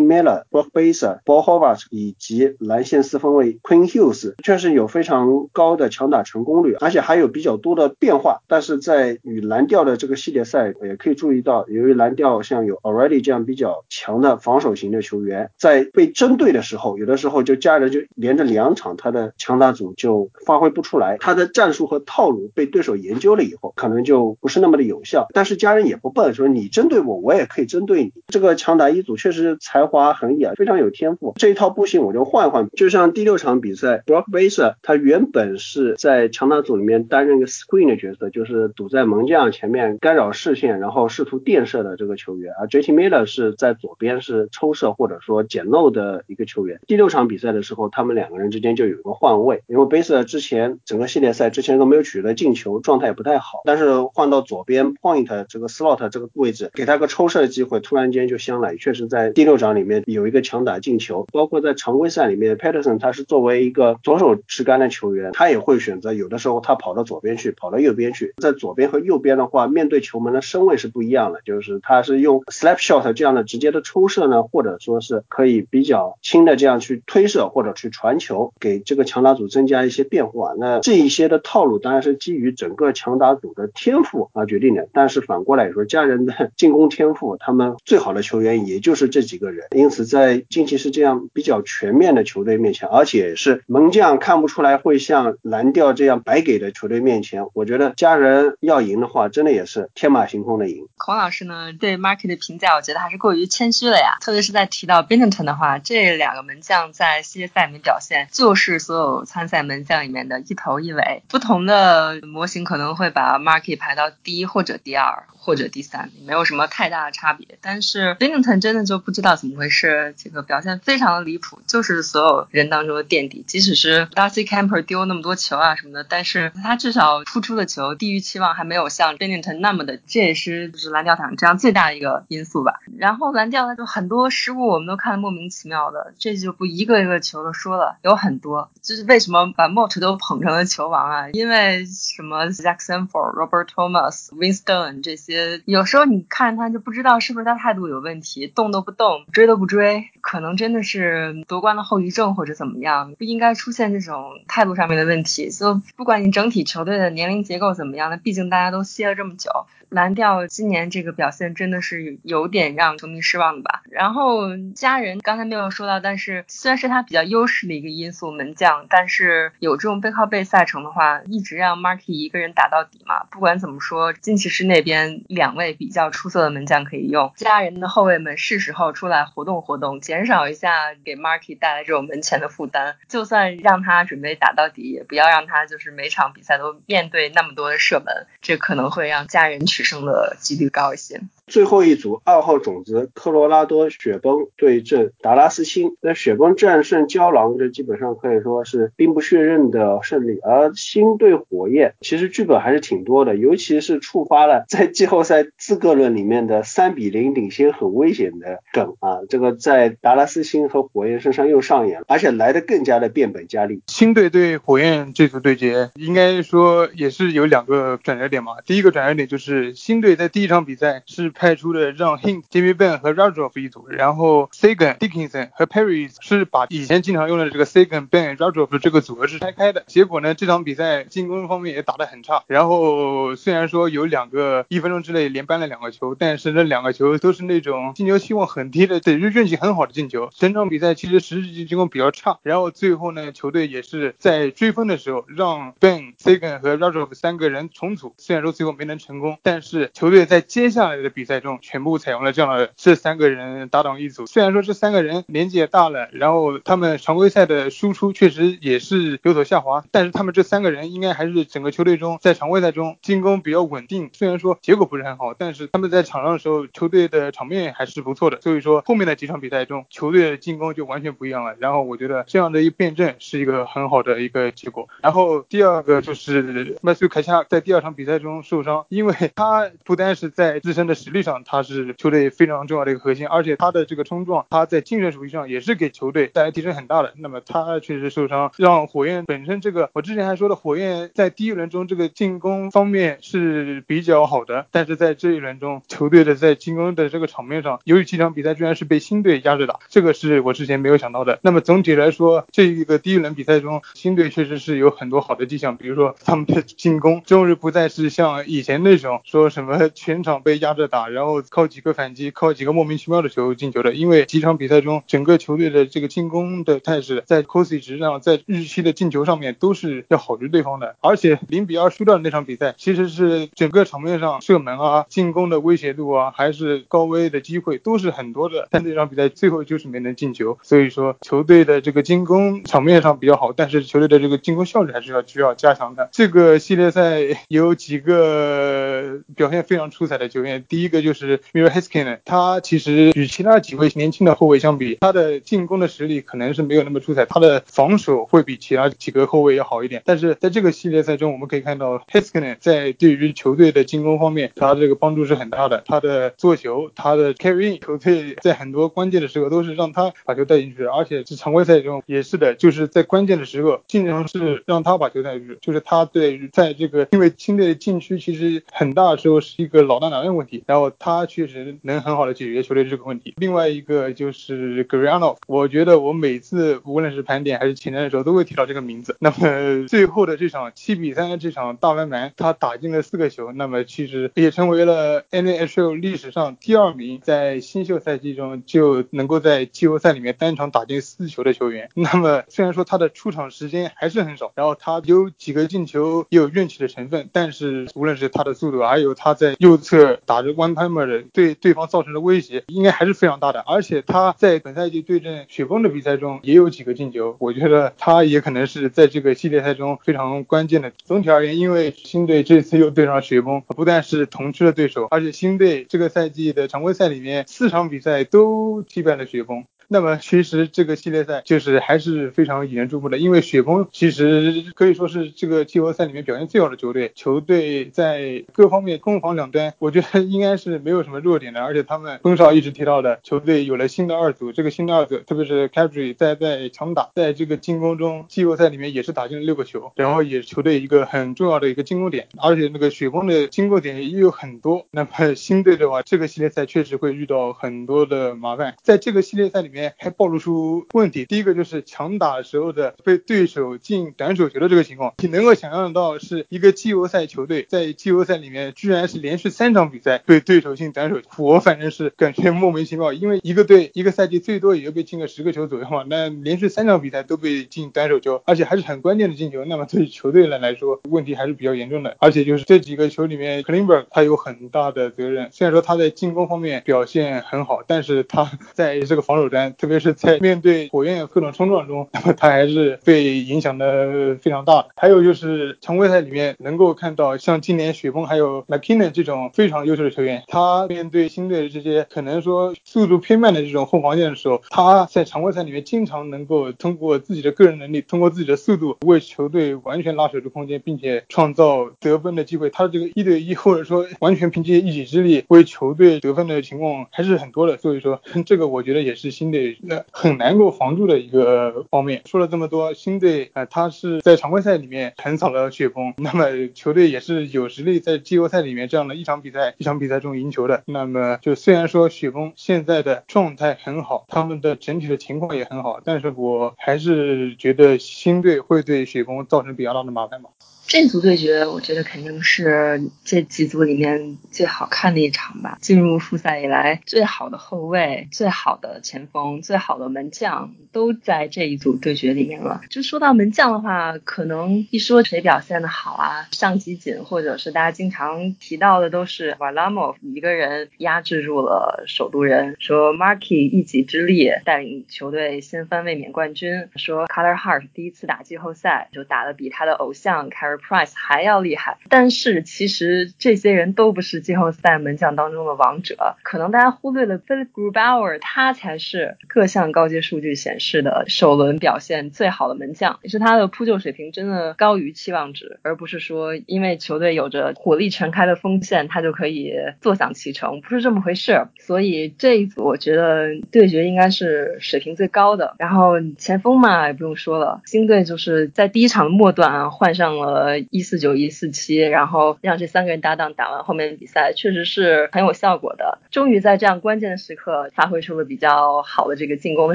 Miller、Brock Baser、Ball Howard 以及蓝线四分卫 Queen Hughes 确实有非常高的强打成功率，而且还有比较多的变化。但是在与蓝调的这个系列赛，也可以注意到，由于蓝调像有 Already 这样比较强的防守型的球员，在被针对的时候，有的时候就家人就连着两场他的强打组就发挥不出来，他的战术和套路被对手研究了以后，可能就不是那么的有效。但是家人也不笨，说你针对我，我也可以针对你。这个强打一组确实才华横溢啊，非常有天赋。这一套不行，我就换换。就像第六场比赛，Brock Baser 他原本是在强打组里面担任一个 screen 的角色，就是堵在门将前面干扰视线，然后试图垫射的这个球员。而 J.T. Miller 是在左边是抽射或者说捡漏的一个球员。第六场比赛的时候，他们两个人之间就有一个换位，因为贝斯之前整个系列赛之前都没有取得进球，状态也不太好。但是换到左边 point 这个 slot 这个位置，给他个抽射的机会，突然间就香了。确实在第六场里面有一个强打进球，包括在常规赛里面，Patterson 他是作为一个左手持杆的球员，他也会选择有的时候他跑到左边去，跑到右边去。在左边和右边的话，面对球门的身位是不一样的，就是他是用 slap shot 这样的直接的抽射呢，或者说是可以比较轻的这样去推射或者去传球，给这个强打组增增加一些变化。那这一些的套路当然是基于整个强打组的天赋啊决定的，但是反过来说，家人的 [LAUGHS] 进攻天赋，他们最好的球员也就是这几个人。因此，在近期是这样比较全面的球队面前，而且是门将看不出来会像蓝调这样白给的球队面前，我觉得家人要赢的话，真的也是天马行空的赢。孔老师呢对 Marky 的评价，我觉得还是过于谦虚了呀。特别是在提到 Binnington 的话，这两个门将在系列赛里面表现，就是所有参赛在门将里面的一头一尾。不同的模型可能会把 Marky 排到第一或者第二或者第三，没有什么太大的差别。但是 Binnington 真的就不知道怎么回事，这个表现非常的离谱，就是所有人当中的垫底。即使是 Darcy Camper 丢那么多球啊什么的，但是他至少突出的球低于期望，还没有像 Binnington 那么的，这也是就是蓝调场这样最大的一个因素吧。然后蓝调呢就很多失误，我们都看得莫名其妙的，这就不一个一个球都说了，有很多。就是为什么把 Mott 都捧成了球王啊？因为什么 Zach Sanford、Robert Thomas、Winston 这些，有时候你看他就不知道是不是他态度有问题，动都不动，追都不追，可能真的是夺冠的后遗症或者怎么样，不应该出现这种态度上面的问题。所以不管你整体球队的年龄结构怎么样，那毕竟大家都歇了这么久。蓝调今年这个表现真的是有点让球迷失望的吧。然后家人刚才没有说到，但是虽然是他比较优势的一个因素，门将，但是有这种背靠背赛程的话，一直让 Marky 一个人打到底嘛。不管怎么说，金骑士那边两位比较出色的门将可以用，家人的后卫们是时候出来活动活动，减少一下给 Marky 带来这种门前的负担。就算让他准备打到底，也不要让他就是每场比赛都面对那么多的射门，这可能会让家人去。胜的几率高一些。最后一组二号种子科罗拉多雪崩对阵达拉斯星，那雪崩战胜胶囊，这基本上可以说是兵不血刃的胜利。而星对火焰，其实剧本还是挺多的，尤其是触发了 [LAUGHS] 在季后赛资格论里面的三比零领先很危险的梗啊，这个在达拉斯星和火焰身上又上演了，而且来的更加的变本加厉。星队对火焰这组对决，应该说也是有两个转折点嘛。第一个转折点就是新队在第一场比赛是派出了让 Hink、Jimmy Ben 和 Radroff 一组，然后 Sagan、Dickinson 和 Perry 是把以前经常用的这个 Sagan、Ben、Radroff 这个组合是拆开的。结果呢，这场比赛进攻方面也打得很差。然后虽然说有两个一分钟之内连扳了两个球，但是那两个球都是那种进球期望很低的，对，运气很好的进球。整场比赛其实实际进攻比较差。然后最后呢，球队也是在追分的时候让 Ben、Sagan 和 Radroff 三个人重组，虽然说最后没能成功，但但是球队在接下来的比赛中全部采用了这样的这三个人搭档一组。虽然说这三个人年纪也大了，然后他们常规赛的输出确实也是有所下滑，但是他们这三个人应该还是整个球队中在常规赛中进攻比较稳定。虽然说结果不是很好，但是他们在场上的时候，球队的场面还是不错的。所以说后面的几场比赛中，球队的进攻就完全不一样了。然后我觉得这样的一辩证是一个很好的一个结果。然后第二个就是麦苏凯恰在第二场比赛中受伤，因为他他不单是在自身的实力上他是球队非常重要的一个核心，而且他的这个冲撞，他在精神属性上也是给球队带来提升很大的。那么他确实受伤，让火焰本身这个我之前还说的，火焰在第一轮中这个进攻方面是比较好的，但是在这一轮中，球队的在进攻的这个场面上，由于几场比赛居然是被新队压着打，这个是我之前没有想到的。那么总体来说，这一个第一轮比赛中，新队确实是有很多好的迹象，比如说他们的进攻终于不再是像以前那种说什么全场被压着打，然后靠几个反击，靠几个莫名其妙的球进球的。因为几场比赛中，整个球队的这个进攻的态势，在 c o s y 值上，在日期的进球上面都是要好于对方的。而且零比二输掉的那场比赛，其实是整个场面上射门啊、进攻的威胁度啊，还是高危的机会都是很多的。但这场比赛最后就是没能进球，所以说球队的这个进攻场面上比较好，但是球队的这个进攻效率还是要需要加强的。这个系列赛 [LAUGHS] 有几个表现非常出彩的球员，第一个就是 Mir Haskin，他其实与其他几位年轻的后卫相比，他的进攻的实力可能是没有那么出彩，他的防守会比其他几个后卫要好一点。但是在这个系列赛中，我们可以看到 Haskin 在对于球队的进攻方面，他这个帮助是很大的。他的做球，他的 carry in 球队在很多关键的时候都是让他把球带进去，而且是常规赛中也是的，就是在关键的时候，经常是让他把球带进去，就是他对于在这个因为新队的禁区其实很大时候是一个老大难的问题，然后他确实能很好的解决球队这个问题。另外一个就是 Griano，我觉得我每次无论是盘点还是前瞻的时候都会提到这个名字。那么最后的这场七比三的这场大翻盘，他打进了四个球，那么其实也成为了 NHL 历史上第二名在新秀赛季中就能够在季后赛里面单场打进四球的球员。那么虽然说他的出场时间还是很少，然后他有几个进球也有运气的成分，但是无论是他的速度，还有有他在右侧打着 one timer 的对对方造成的威胁，应该还是非常大的。而且他在本赛季对阵雪崩的比赛中也有几个进球，我觉得他也可能是在这个系列赛中非常关键的。总体而言，因为新队这次又对上雪崩，不但是同区的对手，而且新队这个赛季的常规赛里面四场比赛都击败了雪崩。那么其实这个系列赛就是还是非常引人注目的，因为雪崩其实可以说是这个季后赛里面表现最好的球队，球队在各方面攻防两端，我觉得应该是没有什么弱点的。而且他们风少一直提到的，球队有了新的二组，这个新的二组，特别是 c a b r y 在在强打，在这个进攻中，季后赛里面也是打进了六个球，然后也是球队一个很重要的一个进攻点。而且那个雪崩的进攻点也有很多。那么新队的话，这个系列赛确实会遇到很多的麻烦，在这个系列赛里面。里面还暴露出问题，第一个就是强打时候的被对手进短手球的这个情况，你能够想象到是一个季后赛球队在季后赛里面居然是连续三场比赛被对手进短手球，我反正是感觉莫名其妙，因为一个队一个赛季最多也就被进个十个球左右嘛，那连续三场比赛都被进短手球，而且还是很关键的进球，那么对于球队来来说问题还是比较严重的，而且就是这几个球里面 k l i n b e r 他有很大的责任，虽然说他在进攻方面表现很好，但是他在这个防守端。特别是在面对火焰各种冲撞中，那么他还是被影响的非常大。还有就是常规赛里面能够看到像今年雪崩还有 McKinnon 这种非常优秀的球员，他面对新队的这些可能说速度偏慢的这种后防线的时候，他在常规赛里面经常能够通过自己的个人能力，通过自己的速度为球队完全拉守住空间，并且创造得分的机会。他这个一对一或者说完全凭借一己之力为球队得分的情况还是很多的。所以说这个我觉得也是新队那很难够防住的一个方面。说了这么多，新队啊，他是在常规赛里面横扫了雪崩，那么球队也是有实力在季后赛里面这样的一场比赛一场比赛中赢球的。那么就虽然说雪崩现在的状态很好，他们的整体的情况也很好，但是我还是觉得新队会对雪崩造成比较大的麻烦吧。这组对决，我觉得肯定是这几组里面最好看的一场吧。进入复赛以来，最好的后卫、最好的前锋、最好的门将都在这一组对决里面了。就说到门将的话，可能一说谁表现的好啊，上集锦或者是大家经常提到的都是瓦拉莫一个人压制住了首都人，说 Marky 一己之力带领球队掀翻卫冕冠军，说 Color Heart 第一次打季后赛就打得比他的偶像 c a r Price 还要厉害，但是其实这些人都不是季后赛门将当中的王者，可能大家忽略了 Philip Grubauer，他才是各项高阶数据显示的首轮表现最好的门将，也是他的扑救水平真的高于期望值，而不是说因为球队有着火力全开的锋线，他就可以坐享其成，不是这么回事。所以这一组我觉得对决应该是水平最高的。然后前锋嘛也不用说了，新队就是在第一场末段啊换上了。呃，一四九一四七，然后让这三个人搭档打完后面的比赛，确实是很有效果的。终于在这样关键的时刻发挥出了比较好的这个进攻的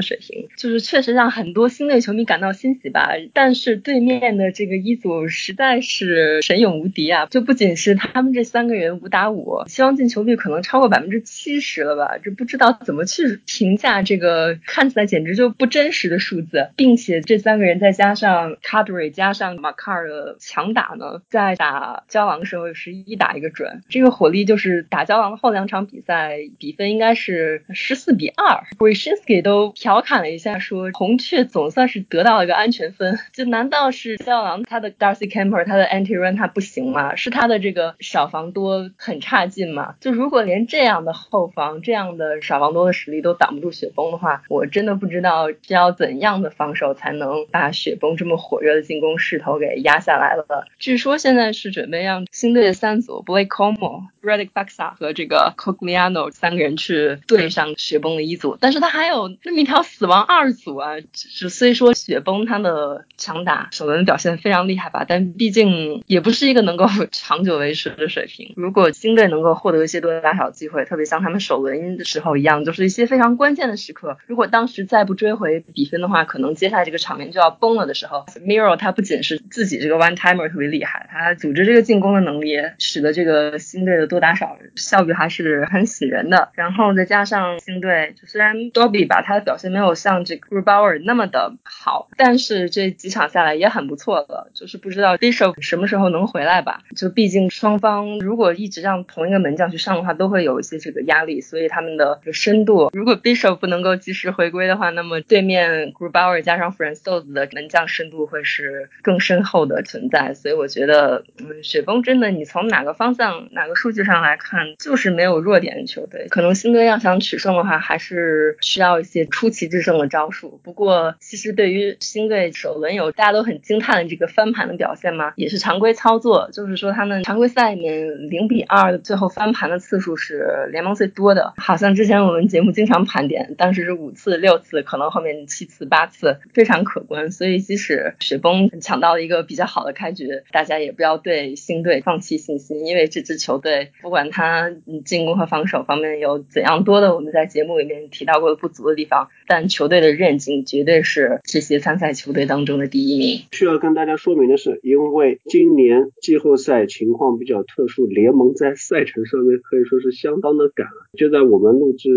水平，就是确实让很多新队球迷感到欣喜吧。但是对面的这个一组实在是神勇无敌啊！就不仅是他们这三个人五打五，希望进球率可能超过百分之七十了吧？这不知道怎么去评价这个看起来简直就不真实的数字，并且这三个人再加上 Cadre 加上马卡尔的强。强打呢，在打交王的时候是一打一个准，这个火力就是打交王的后两场比赛比分应该是十四比二。b r i s h i n s k y 都调侃了一下说，红雀总算是得到了一个安全分。就难道是交王他的 Darcy Camper 他的 Anti Run 他不行吗？是他的这个少防多很差劲吗？就如果连这样的后防这样的少防多的实力都挡不住雪崩的话，我真的不知道要怎样的防守才能把雪崩这么火热的进攻势头给压下来了。据说现在是准备让新队的三组 Blake Como、Redick Baxa 和这个 Cogliano 三个人去对上雪崩的一组，但是他还有那么一条死亡二组啊！是虽说雪崩他的强打首轮表现非常厉害吧，但毕竟也不是一个能够 [LAUGHS] 长久维持的水平。如果新队能够获得一些多大小机会，特别像他们首轮的时候一样，就是一些非常关键的时刻，如果当时再不追回比分的话，可能接下来这个场面就要崩了的时候，Miro 他不仅是自己这个 one time。特别厉害，他组织这个进攻的能力，使得这个新队的多打少效率还是很喜人的。然后再加上新队，虽然 Dobby 吧，他的表现没有像这个 Grubauer 那么的好，但是这几场下来也很不错了。就是不知道 Bishop 什么时候能回来吧？就毕竟双方如果一直让同一个门将去上的话，都会有一些这个压力。所以他们的深度，如果 Bishop 不能够及时回归的话，那么对面 Grubauer 加上 Francois 的门将深度会是更深厚的存在。所以我觉得，嗯，雪崩真的，你从哪个方向、哪个数据上来看，就是没有弱点的球队。可能新队要想取胜的话，还是需要一些出奇制胜的招数。不过，其实对于新队首轮有大家都很惊叹的这个翻盘的表现嘛，也是常规操作。就是说，他们常规赛里面零比二最后翻盘的次数是联盟最多的。好像之前我们节目经常盘点，当时是五次、六次，可能后面七次、八次，非常可观。所以，即使雪崩抢到了一个比较好的开。局，大家也不要对新队放弃信心，因为这支球队不管他进攻和防守方面有怎样多的我们在节目里面提到过的不足的地方，但球队的韧劲绝对是这些参赛球队当中的第一名。需要跟大家说明的是，因为今年季后赛情况比较特殊，联盟在赛程上面可以说是相当的赶。就在我们录制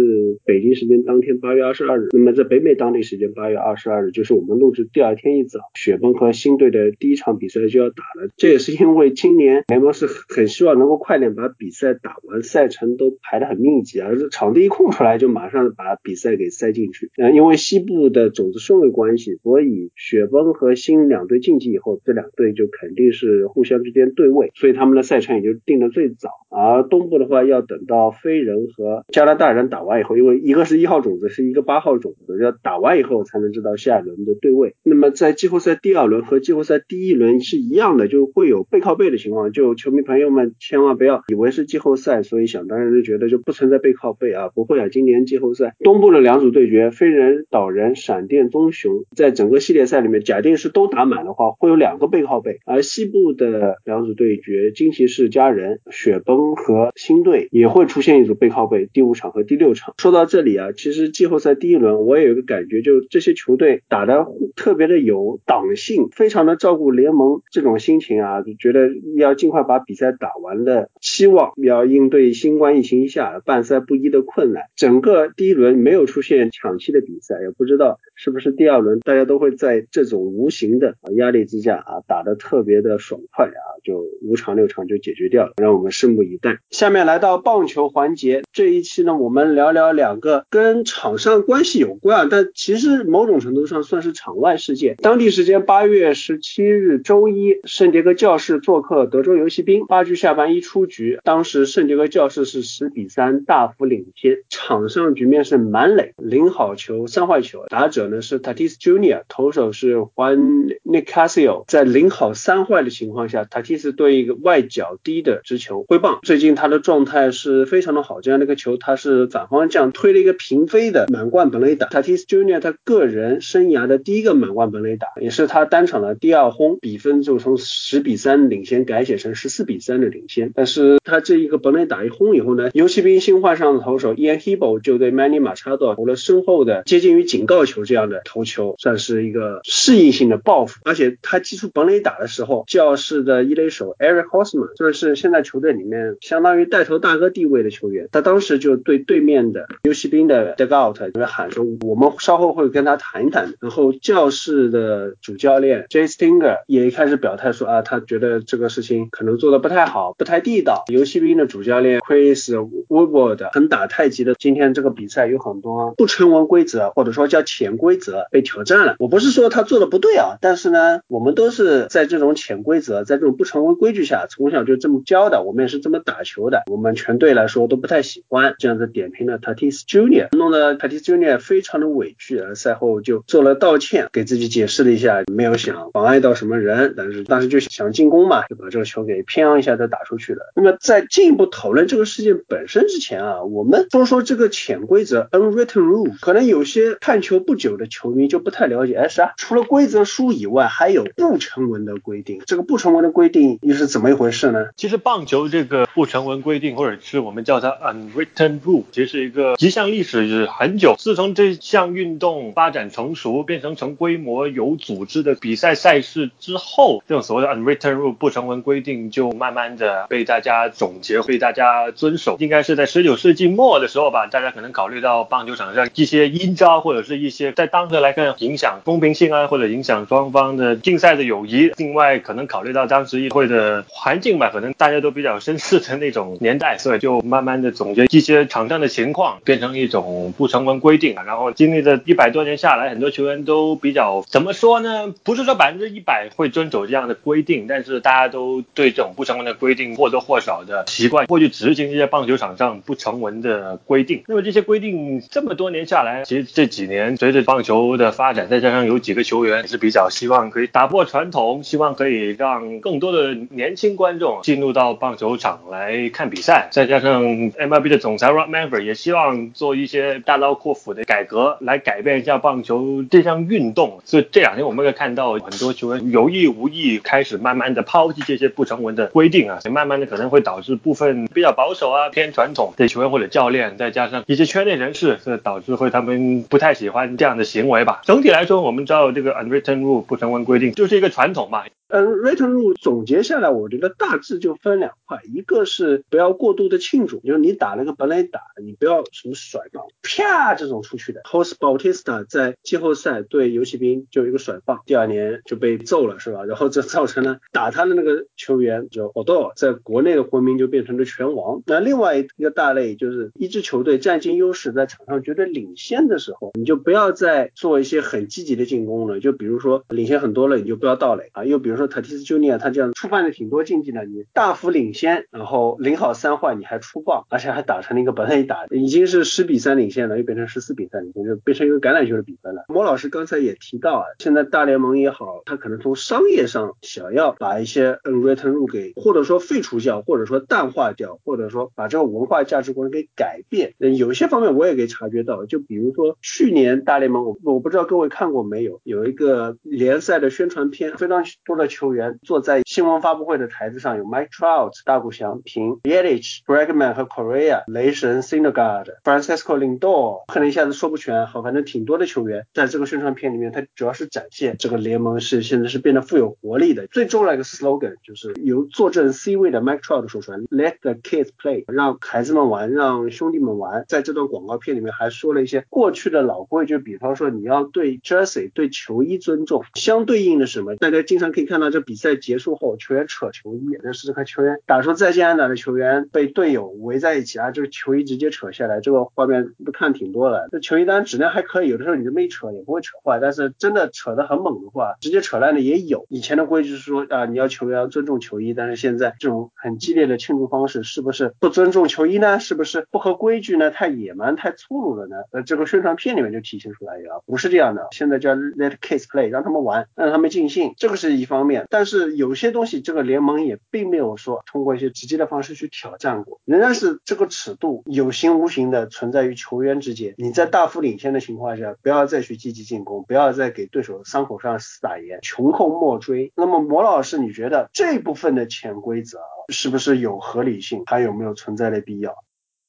北京时间当天八月二十二日，那么在北美当地时间八月二十二日，就是我们录制第二天一早，雪崩和新队的第一场比赛就要。要打了。这也是因为今年联盟是很希望能够快点把比赛打完，赛程都排得很密集啊，场地一空出来就马上把比赛给塞进去。嗯，因为西部的种子顺位关系，所以雪崩和新两队晋级以后，这两队就肯定是互相之间对位，所以他们的赛程也就定的最早。而东部的话，要等到飞人和加拿大人打完以后，因为一个是一号种子，是一个八号种子，要打完以后才能知道下一轮的对位。那么在季后赛第二轮和季后赛第一轮是一一样的，就会有背靠背的情况。就球迷朋友们千万不要以为是季后赛，所以想当然就觉得就不存在背靠背啊，不会啊。今年季后赛东部的两组对决，飞人、岛人、闪电、棕熊，在整个系列赛里面，假定是都打满的话，会有两个背靠背。而西部的两组对决，惊奇士家人、雪崩和新队也会出现一组背靠背，第五场和第六场。说到这里啊，其实季后赛第一轮我也有个感觉，就这些球队打的特别的有党性，非常的照顾联盟这这种心情啊，就觉得要尽快把比赛打完的期望，要应对新冠疫情下半赛不一的困难。整个第一轮没有出现抢七的比赛，也不知道是不是第二轮大家都会在这种无形的压力之下啊打得特别的爽快啊，就五场六场就解决掉了，让我们拭目以待。下面来到棒球环节，这一期呢，我们聊聊两个跟场上关系有关，但其实某种程度上算是场外事件。当地时间八月十七日周一，圣迭戈教士做客德州游骑兵，八局下半一出局，当时圣迭戈教士是十比三大幅领先，场上局面是满垒，零好球三坏球，打者呢是 Tatis Junior，投手是 Juan Nicasio，在零好三坏的情况下，Tatis 对一个外角低的直球挥棒，最近他的状态是非常的好，这样这个球他是反方向推了一个平飞的满贯本垒打，Tatis Junior 他个人生涯的第一个满贯本垒打，也是他单场的第二轰，比分就从十比三领先改写成十四比三的领先，但是他这一个本垒打一轰以后呢，游骑兵新换上的投手 Ian Hebo 就对 Manny Machado 投了身后的接近于警告球这样的投球，算是一个适应性的报复，而且他击出本垒打的时候，教室的一垒手 Eric Hosmer 就是现在球队里面相当于带头大哥地位的球员，他当当时就对对面的游骑兵的 dugout 就喊说，我们稍后会跟他谈一谈。然后教士的主教练 Jay Stinger 也开始表态说啊，他觉得这个事情可能做的不太好，不太地道。游骑兵的主教练 Chris Woodward 很打太极的，今天这个比赛有很多不成文规则或者说叫潜规则被挑战了。我不是说他做的不对啊，但是呢，我们都是在这种潜规则，在这种不成文规矩下，从小就这么教的，我们也是这么打球的，我们全队来说都不太行欢这样子点评了 Tatis Junior，弄得 Tatis Junior 非常的委屈，而赛后就做了道歉，给自己解释了一下，没有想妨碍到什么人，但是当时就想进攻嘛，就把这个球给偏一下再打出去了。那么在进一步讨论这个事件本身之前啊，我们说说这个潜规则 unwritten rule，可能有些看球不久的球迷就不太了解，哎啥？除了规则书以外，还有不成文的规定，这个不成文的规定又是怎么一回事呢？其实棒球这个不成文规定，或者是我们叫它 Written rule，其实是一个极项历史是很久。自从这项运动发展成熟，变成成规模有组织的比赛赛事之后，这种所谓的 unwritten rule 不成文规定就慢慢的被大家总结，被大家遵守。应该是在十九世纪末的时候吧，大家可能考虑到棒球场上一些阴招，或者是一些在当时来看影响公平性啊，或者影响双方的竞赛的友谊。另外，可能考虑到当时议会的环境吧，可能大家都比较绅士的那种年代，所以就慢慢的总结一些场上的情况，变成一种不成文规定。然后经历了一百多年下来，很多球员都比较怎么说呢？不是说百分之一百会遵守这样的规定，但是大家都对这种不成文的规定或多或少的习惯，会去执行这些棒球场上不成文的规定。那么这些规定这么多年下来，其实这几年随着棒球的发展，再加上有几个球员也是比较希望可以打破传统，希望可以让更多的年轻观众进入到棒球场来看比赛，再加上 MLB 总裁 Rob Manfred 也希望做一些大刀阔斧的改革，来改变一下棒球这项运动。所以这两天我们会看到很多球员有意无意开始慢慢的抛弃这些不成文的规定啊，慢慢的可能会导致部分比较保守啊、偏传统的球员或者教练，再加上一些圈内人士，这导致会他们不太喜欢这样的行为吧。整体来说，我们知道这个 unwritten rule 不成文规定就是一个传统嘛。Unwritten rule 总结下来，我觉得大致就分两块，一个是不要过度的庆祝，就是你打了个本垒打，你不要什么甩棒啪这种出去的。Jose Bautista 在季后赛对游骑兵就一个甩棒，第二年就被揍了，是吧？然后这造成了打他的那个球员叫 Odor，在国内的国民就变成了拳王。那另外一个大类就是一支球队占尽优势，在场上绝对领先的时候，你就不要再做一些很积极的进攻了。就比如说领先很多了，你就不要盗垒啊。又比如说 Tatis Junior 他这样触犯的挺多禁忌的，你大幅领先，然后零好三坏你还出棒，而且还打成了一个本垒打，已经是十比三领先了，又变成十四比三领先，就变成一个橄榄球的比分了。莫老师刚才也提到啊，现在大联盟也好，他可能从商业上想要把一些 unwritten rule 给或者说废除掉，或者说淡化掉，或者说把这个文化价值观给改变。有些方面我也给察觉到，就比如说去年大联盟，我我不知道各位看过没有，有一个联赛的宣传片，非常多的球员坐在新闻发布会的台子上，有 Mike Trout、大谷翔平、Yelich、Bregman 和 Korea、雷神 Syndergaard、Francisco Lindor，可能一下子说不全，好，反正挺多的球员在这个宣传片里面，它主要是展现这个联盟是现在是变得富有活力的。最重要的一个 slogan 就是由坐镇 C 位的 Mike Trout 说出来，Let the kids play，让孩子们玩，让兄弟们玩。在这段广告片里面还说了一些过去的老规矩，比方说你要对 jersey 对球衣尊重，相对应的什么？大家经常可以看到，那这比赛结束后球员扯球衣，那是这个球员打出再见安打的球员被队友围在一起啊，这个球衣直接扯下来，这个画面都看挺多了。这球衣当然质量还可以，有的时候你这么一扯也不会扯坏，但是真的扯得很猛的话，直接扯烂的也有。以前的规矩是说啊，你要球员要尊重球衣，但是现在这种很激烈的庆祝方式，是不是不尊重球衣呢？是不是不合规矩呢？太野蛮、太粗鲁了呢？呃，这个宣传片里面就体现出来了，不是这样的。现在叫 Let kids play，让他们玩，让他们尽兴，这个是一方面。但是有些东西，这个联盟也并没有说通过一些直接的方式去挑战过，仍然是这个尺度有形无形的存在于球员之间。你在大幅领先的情况下，不要再去积极进攻，不要再给对手伤口上撒盐，穷寇莫追。那么，魔老师，你觉得这部分的潜规则是不是有合理性，还有没有存在的必要？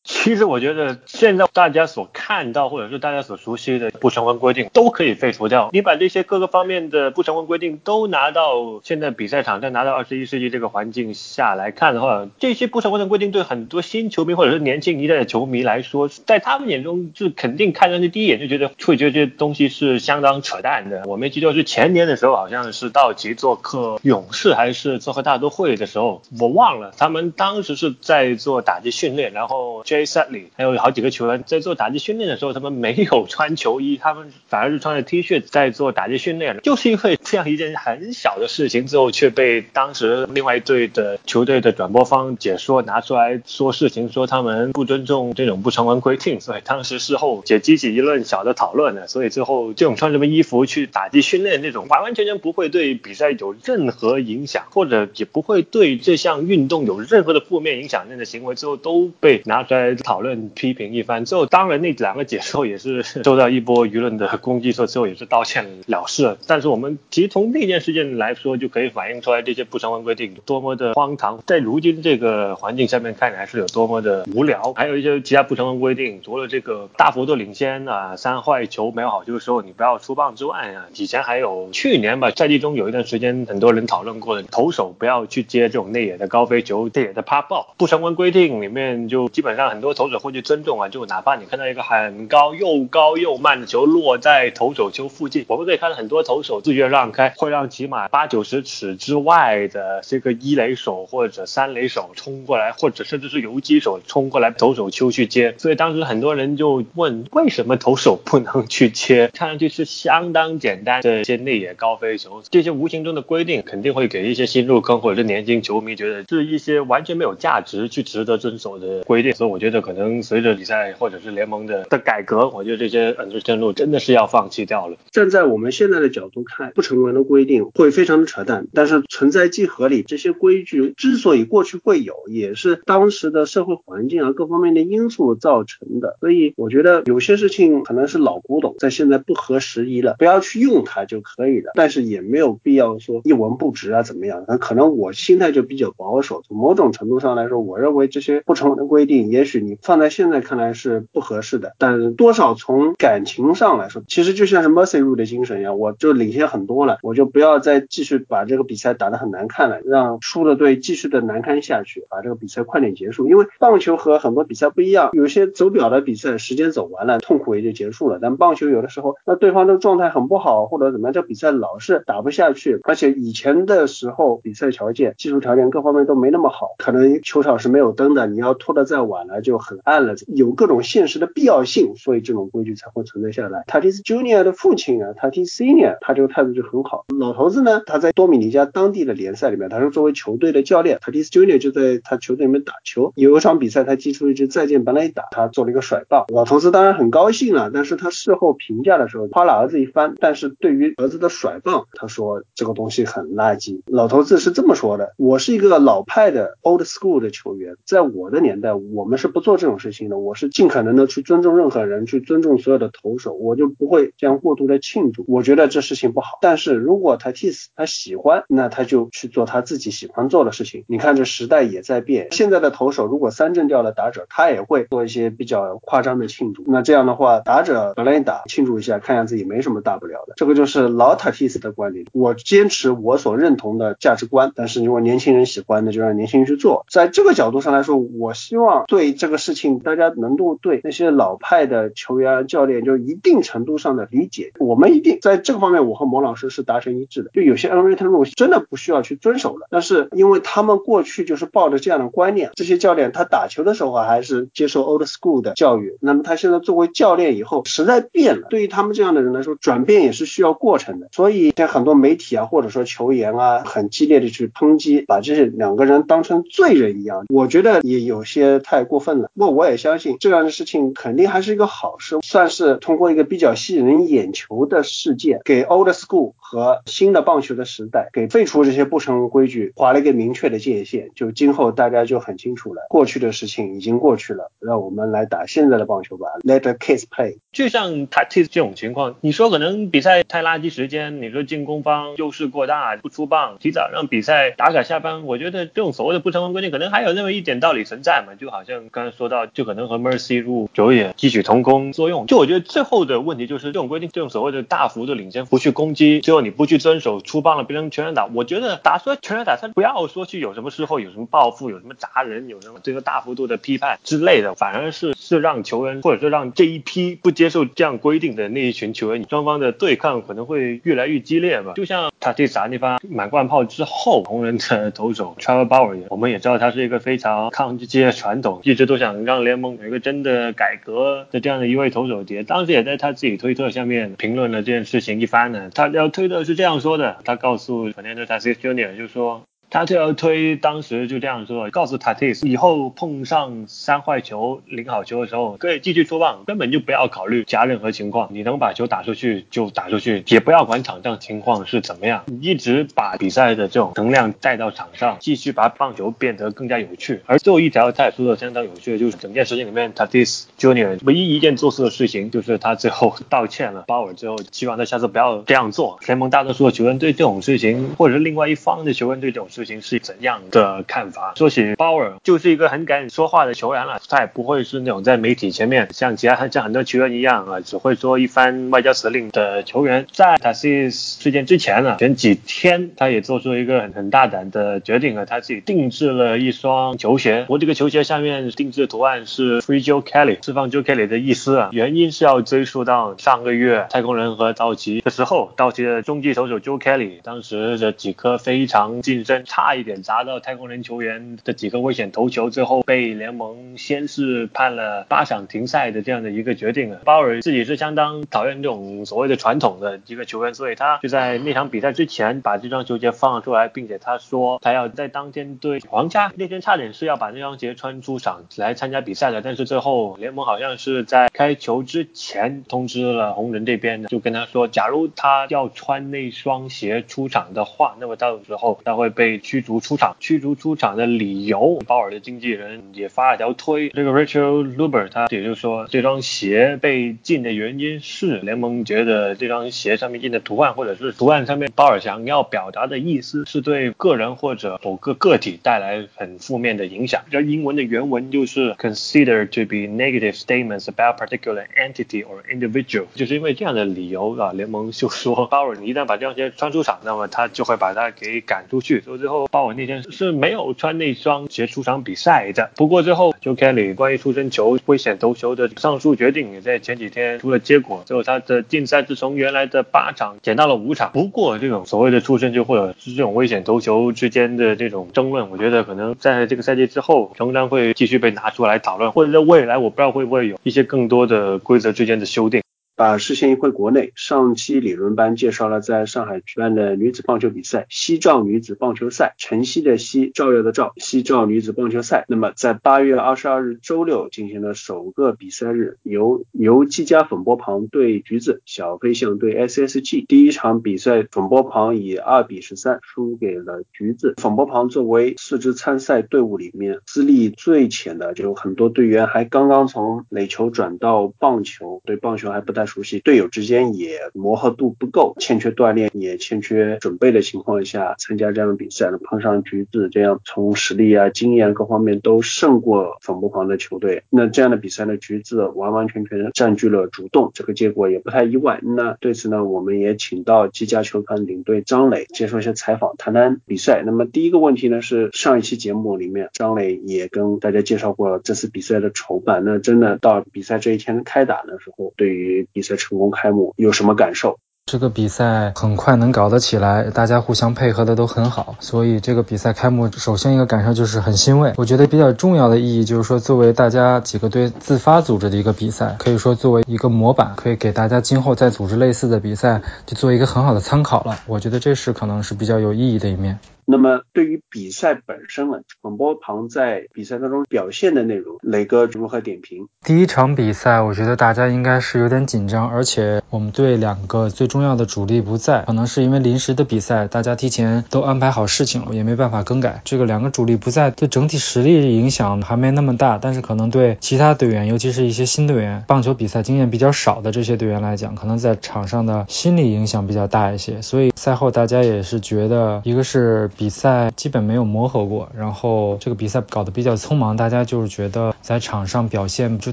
其实我觉得现在大家所看到或者是大家所熟悉的不成文规定都可以废除掉。你把这些各个方面的不成文规定都拿到现在比赛场，再拿到二十一世纪这个环境下来看的话，这些不成文的规定对很多新球迷或者是年轻一代的球迷来说，在他们眼中是肯定看上去第一眼就觉得会觉得这些东西是相当扯淡的。我没记错是前年的时候，好像是道奇做客勇士还是做客大都会的时候，我忘了，他们当时是在做打击训练，然后。J. 沙里还有好几个球员在做打击训练的时候，他们没有穿球衣，他们反而是穿着 T 恤在做打击训练。就是因为这样一件很小的事情，之后却被当时另外一队的球队的转播方解说拿出来说事情，说他们不尊重这种不成文规定，所以当时事后也激起一轮小的讨论呢。所以最后这种穿什么衣服去打击训练，那种完完全全不会对比赛有任何影响，或者也不会对这项运动有任何的负面影响，那的行为，最后都被拿出来。讨论批评一番之后，当然那两个解说也是 [LAUGHS] 受到一波舆论的攻击，说之后也是道歉了事。但是我们其实从那件事件来说，就可以反映出来这些不成文规定多么的荒唐，在如今这个环境下面看来是有多么的无聊。还有一些其他不成文规定，除了这个大幅度领先啊、三坏球没有好球的时候你不要出棒之外啊，以前还有去年吧，赛季中有一段时间很多人讨论过的，投手不要去接这种内野的高飞球、内野的趴爆。不成文规定里面就基本上。[LAUGHS] 很多投手会去尊重啊，就哪怕你看到一个很高又高又慢的球落在投手球附近，我们可以看到很多投手自愿让开，会让起码八九十尺之外的这个一垒手或者三垒手冲过来，或者甚至是游击手冲过来投手球去接。所以当时很多人就问，为什么投手不能去接？看上去是相当简单的一些内野高飞球，这些无形中的规定肯定会给一些新入坑或者是年轻球迷觉得是一些完全没有价值去值得遵守的规定。所以我就。觉得可能随着比赛或者是联盟的的改革，我觉得这些恩师路真的是要放弃掉了。站在我们现在的角度看，不成文的规定会非常的扯淡，但是存在即合理。这些规矩之所以过去会有，也是当时的社会环境啊各方面的因素造成的。所以我觉得有些事情可能是老古董，在现在不合时宜了，不要去用它就可以了。但是也没有必要说一文不值啊怎么样？那可能我心态就比较保守。从某种程度上来说，我认为这些不成文的规定，也许。许你放在现在看来是不合适的，但多少从感情上来说，其实就像是 Mercy Rule 的精神一样，我就领先很多了，我就不要再继续把这个比赛打得很难看了，让输的队继续的难堪下去，把这个比赛快点结束。因为棒球和很多比赛不一样，有些走表的比赛时间走完了，痛苦也就结束了。但棒球有的时候，那对方的状态很不好，或者怎么样，这比赛老是打不下去，而且以前的时候比赛条件、技术条件各方面都没那么好，可能球场是没有灯的，你要拖得再晚了就很暗了，有各种现实的必要性，所以这种规矩才会存在下来。Tatis Junior 的父亲啊，Tatis Senior，他这个态度就很好。老头子呢，他在多米尼加当地的联赛里面，他是作为球队的教练，Tatis Junior 就在他球队里面打球。有一场比赛，他击出一支再见本垒打，他做了一个甩棒，老头子当然很高兴了，但是他事后评价的时候夸了儿子一番，但是对于儿子的甩棒，他说这个东西很垃圾。老头子是这么说的：我是一个老派的 old school 的球员，在我的年代，我们是是不做这种事情的。我是尽可能的去尊重任何人，去尊重所有的投手，我就不会这样过度的庆祝。我觉得这事情不好。但是如果他 Tatis 他喜欢，那他就去做他自己喜欢做的事情。你看这时代也在变，现在的投手如果三振掉了打者，他也会做一些比较夸张的庆祝。那这样的话，打者本来打庆祝一下，看样子也没什么大不了的。这个就是老 Tatis 的观点。我坚持我所认同的价值观，但是如果年轻人喜欢，那就让年轻人去做。在这个角度上来说，我希望对这个事情大家能够对那些老派的球员教练就一定程度上的理解。我们一定在这个方面，我和某老师是达成一致的。就有些 unwritten rule 真的不需要去遵守了，但是因为他们过去就是抱着这样的观念，这些教练他打球的时候还是接受 old school 的教育，那么他现在作为教练以后时代变了，对于他们这样的人来说，转变也是需要过程的。所以像很多媒体啊，或者说球员啊，很激烈的去抨击，把这些两个人当成罪人一样，我觉得也有些太过分了。不过我也相信这样的事情肯定还是一个好事，算是通过一个比较吸引人眼球的事件，给 old school 和新的棒球的时代给废除这些不成文规矩划了一个明确的界限，就今后大家就很清楚了，过去的事情已经过去了，让我们来打现在的棒球吧，Let the kids play。就像 Tatis 这种情况，你说可能比赛太垃圾时间，你说进攻方优势过大，不出棒，提早让比赛打卡下班，我觉得这种所谓的不成文规定，可能还有那么一点道理存在嘛，就好像刚才说到，就可能和 Mercy Rule 有点异曲同工作用。就我觉得最后的问题就是这种规定，这种所谓的大幅度领先，不去攻击，最后你不去遵守，出棒了，变成全员打。我觉得打出来全员打，他不要说去有什么事后有什么报复，有什么砸人，有什么这个大幅度的批判之类的，反而是是让球员或者说让这一批不接受这样规定的那一群球员，双方的对抗可能会越来越激烈吧。就像他第打那发满贯炮之后，红人的投手 Trevor Bauer，我们也知道他是一个非常抗这些传统，一直都想让联盟有一个真的改革的这样的一位投手节，当时也在他自己推特下面评论了这件事情一番呢。他要推特是这样说的，他告诉 Fernando t a s i s Jr. 就说。他就要推，当时就这样说，告诉 Tatis 以后碰上三坏球、零好球的时候，可以继续出棒，根本就不要考虑加任何情况，你能把球打出去就打出去，也不要管场上情况是怎么样，一直把比赛的这种能量带到场上，继续把棒球变得更加有趣。而最后一条他也说的相当有趣，就是整件事情里面，Tatis Junior 唯一一件做事的事情，就是他最后道歉了，鲍尔之后希望他下次不要这样做。联盟大多数的球员对这种事情，或者是另外一方的球员对这种事情是怎样的看法？说起鲍尔，就是一个很敢说话的球员了，他也不会是那种在媒体前面像其他像很多球员一样啊，只会说一番外交辞令的球员。在 Tatis 事件之前呢，前几天他也做出了一个很很大胆的决定啊，他自己定制了一双球鞋，我这个球鞋下面定制的图案是 Free Joe Kelly，释放 Joe Kelly 的意思啊，原因是要追溯到上个月太空人和道奇的时候，道奇的中继投手 Joe Kelly 当时的几颗非常近身，差一点。砸到太空人球员的几个危险头球，最后被联盟先是判了八场停赛的这样的一个决定啊。鲍尔自己是相当讨厌这种所谓的传统的一个球员，所以他就在那场比赛之前把这双球鞋放出来，并且他说他要在当天对皇家那天差点是要把那双鞋穿出场来参加比赛的，但是最后联盟好像是在开球之前通知了红人这边，就跟他说，假如他要穿那双鞋出场的话，那么到时候他会被驱逐出场。驱逐出场的理由，鲍尔的经纪人也发了条推，这个 Rachel Luber 他也就是说，这双鞋被禁的原因是联盟觉得这双鞋上面印的图案或者是图案上面鲍尔想要表达的意思是对个人或者某个个体带来很负面的影响。这英文的原文就是 consider to be negative statements about particular entity or individual，就是因为这样的理由啊，联盟就说 [LAUGHS] 鲍尔你一旦把这双鞋穿出场，那么他就会把他给赶出去。所以最后鲍尔那天是没有穿那双鞋出场比赛的。不过最后 Joe Kelly 关于出生球危险投球的上诉决定也在前几天出了结果，最后他的禁赛是从原来的八场减到了五场。不过这种所谓的出生球或者是这种危险投球之间的这种争论，我觉得可能在这个赛季之后仍然会继续被拿出来讨论，或者在未来我不知道会不会有一些更多的规则之间的修订。把视线一回国内，上期理论班介绍了在上海举办的女子棒球比赛——西藏女子棒球赛，晨曦的曦，照耀的照，西藏女子棒球赛。那么在八月二十二日周六进行的首个比赛日，由由技嘉粉波旁对橘子，小飞象对 SSG。第一场比赛，粉波旁以二比十三输给了橘子。粉波旁作为四支参赛队伍里面资历最浅的，就很多队员还刚刚从垒球转到棒球，对棒球还不太。熟悉队友之间也磨合度不够，欠缺锻炼，也欠缺准备的情况下参加这样的比赛，碰上橘子这样从实力啊、经验各方面都胜过粉波旁的球队，那这样的比赛呢，橘子完完全全占据了主动，这个结果也不太意外。那对此呢，我们也请到机甲球团领队张磊接受一些采访，谈谈比赛。那么第一个问题呢，是上一期节目里面张磊也跟大家介绍过这次比赛的筹办，那真的到比赛这一天开打的时候，对于比赛成功开幕有什么感受？这个比赛很快能搞得起来，大家互相配合的都很好，所以这个比赛开幕，首先一个感受就是很欣慰。我觉得比较重要的意义就是说，作为大家几个队自发组织的一个比赛，可以说作为一个模板，可以给大家今后再组织类似的比赛，就做一个很好的参考了。我觉得这是可能是比较有意义的一面。那么对于比赛本身呢，广播旁在比赛当中表现的内容，磊哥如何点评？第一场比赛，我觉得大家应该是有点紧张，而且我们队两个最重要的主力不在，可能是因为临时的比赛，大家提前都安排好事情了，也没办法更改。这个两个主力不在，对整体实力影响还没那么大，但是可能对其他队员，尤其是一些新队员，棒球比赛经验比较少的这些队员来讲，可能在场上的心理影响比较大一些。所以赛后大家也是觉得，一个是。比赛基本没有磨合过，然后这个比赛搞得比较匆忙，大家就是觉得在场上表现就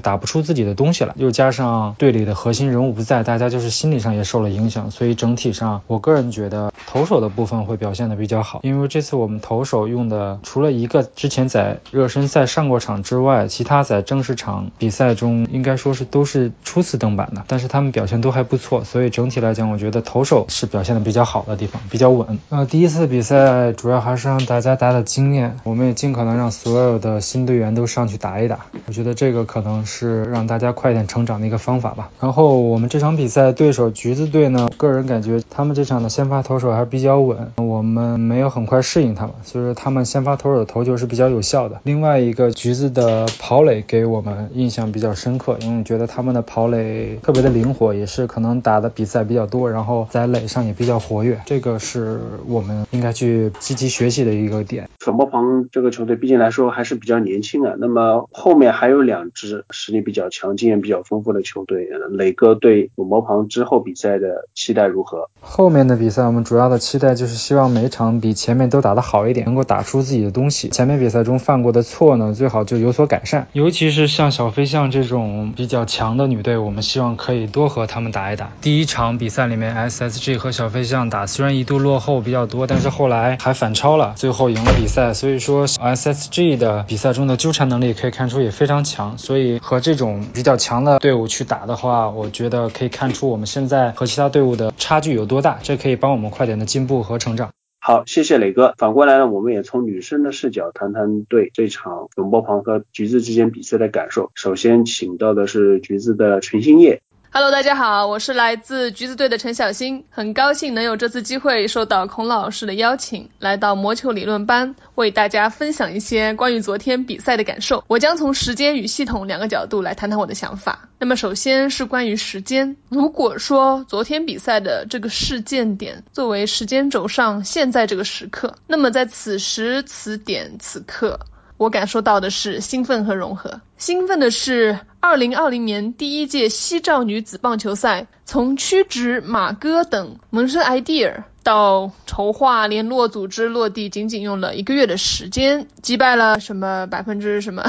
打不出自己的东西了，又加上队里的核心人物不在，大家就是心理上也受了影响，所以整体上我个人觉得投手的部分会表现的比较好，因为这次我们投手用的除了一个之前在热身赛上过场之外，其他在正式场比赛中应该说是都是初次登板的，但是他们表现都还不错，所以整体来讲，我觉得投手是表现的比较好的地方，比较稳。呃，第一次比赛。主要还是让大家打打经验，我们也尽可能让所有的新队员都上去打一打。我觉得这个可能是让大家快点成长的一个方法吧。然后我们这场比赛对手橘子队呢，个人感觉他们这场的先发投手还是比较稳，我们没有很快适应他们，所以说他们先发投手的投球是比较有效的。另外一个橘子的跑垒给我们印象比较深刻，因为我觉得他们的跑垒特别的灵活，也是可能打的比赛比较多，然后在垒上也比较活跃，这个是我们应该去。积极学习的一个点。粉波旁这个球队毕竟来说还是比较年轻的，那么后面还有两支实力比较强、经验比较丰富的球队。磊哥对粉波旁之后比赛的期待如何？后面的比赛我们主要的期待就是希望每场比前面都打得好一点，能够打出自己的东西。前面比赛中犯过的错呢，最好就有所改善。尤其是像小飞象这种比较强的女队，我们希望可以多和他们打一打。第一场比赛里面，SSG 和小飞象打，虽然一度落后比较多，但是后来还。反超了，最后赢了比赛。所以说，SSG 的比赛中的纠缠能力可以看出也非常强。所以和这种比较强的队伍去打的话，我觉得可以看出我们现在和其他队伍的差距有多大。这可以帮我们快点的进步和成长。好，谢谢磊哥。反过来呢，我们也从女生的视角谈谈对这场永波旁和橘子之间比赛的感受。首先请到的是橘子的陈星叶。Hello，大家好，我是来自橘子队的陈小新，很高兴能有这次机会受到孔老师的邀请，来到魔球理论班，为大家分享一些关于昨天比赛的感受。我将从时间与系统两个角度来谈谈我的想法。那么首先是关于时间，如果说昨天比赛的这个事件点作为时间轴上现在这个时刻，那么在此时此点此刻。我感受到的是兴奋和融合。兴奋的是，二零二零年第一届西兆女子棒球赛，从屈指、马哥等萌生 idea。到筹划、联络、组织、落地，仅仅用了一个月的时间，击败了什么百分之什么，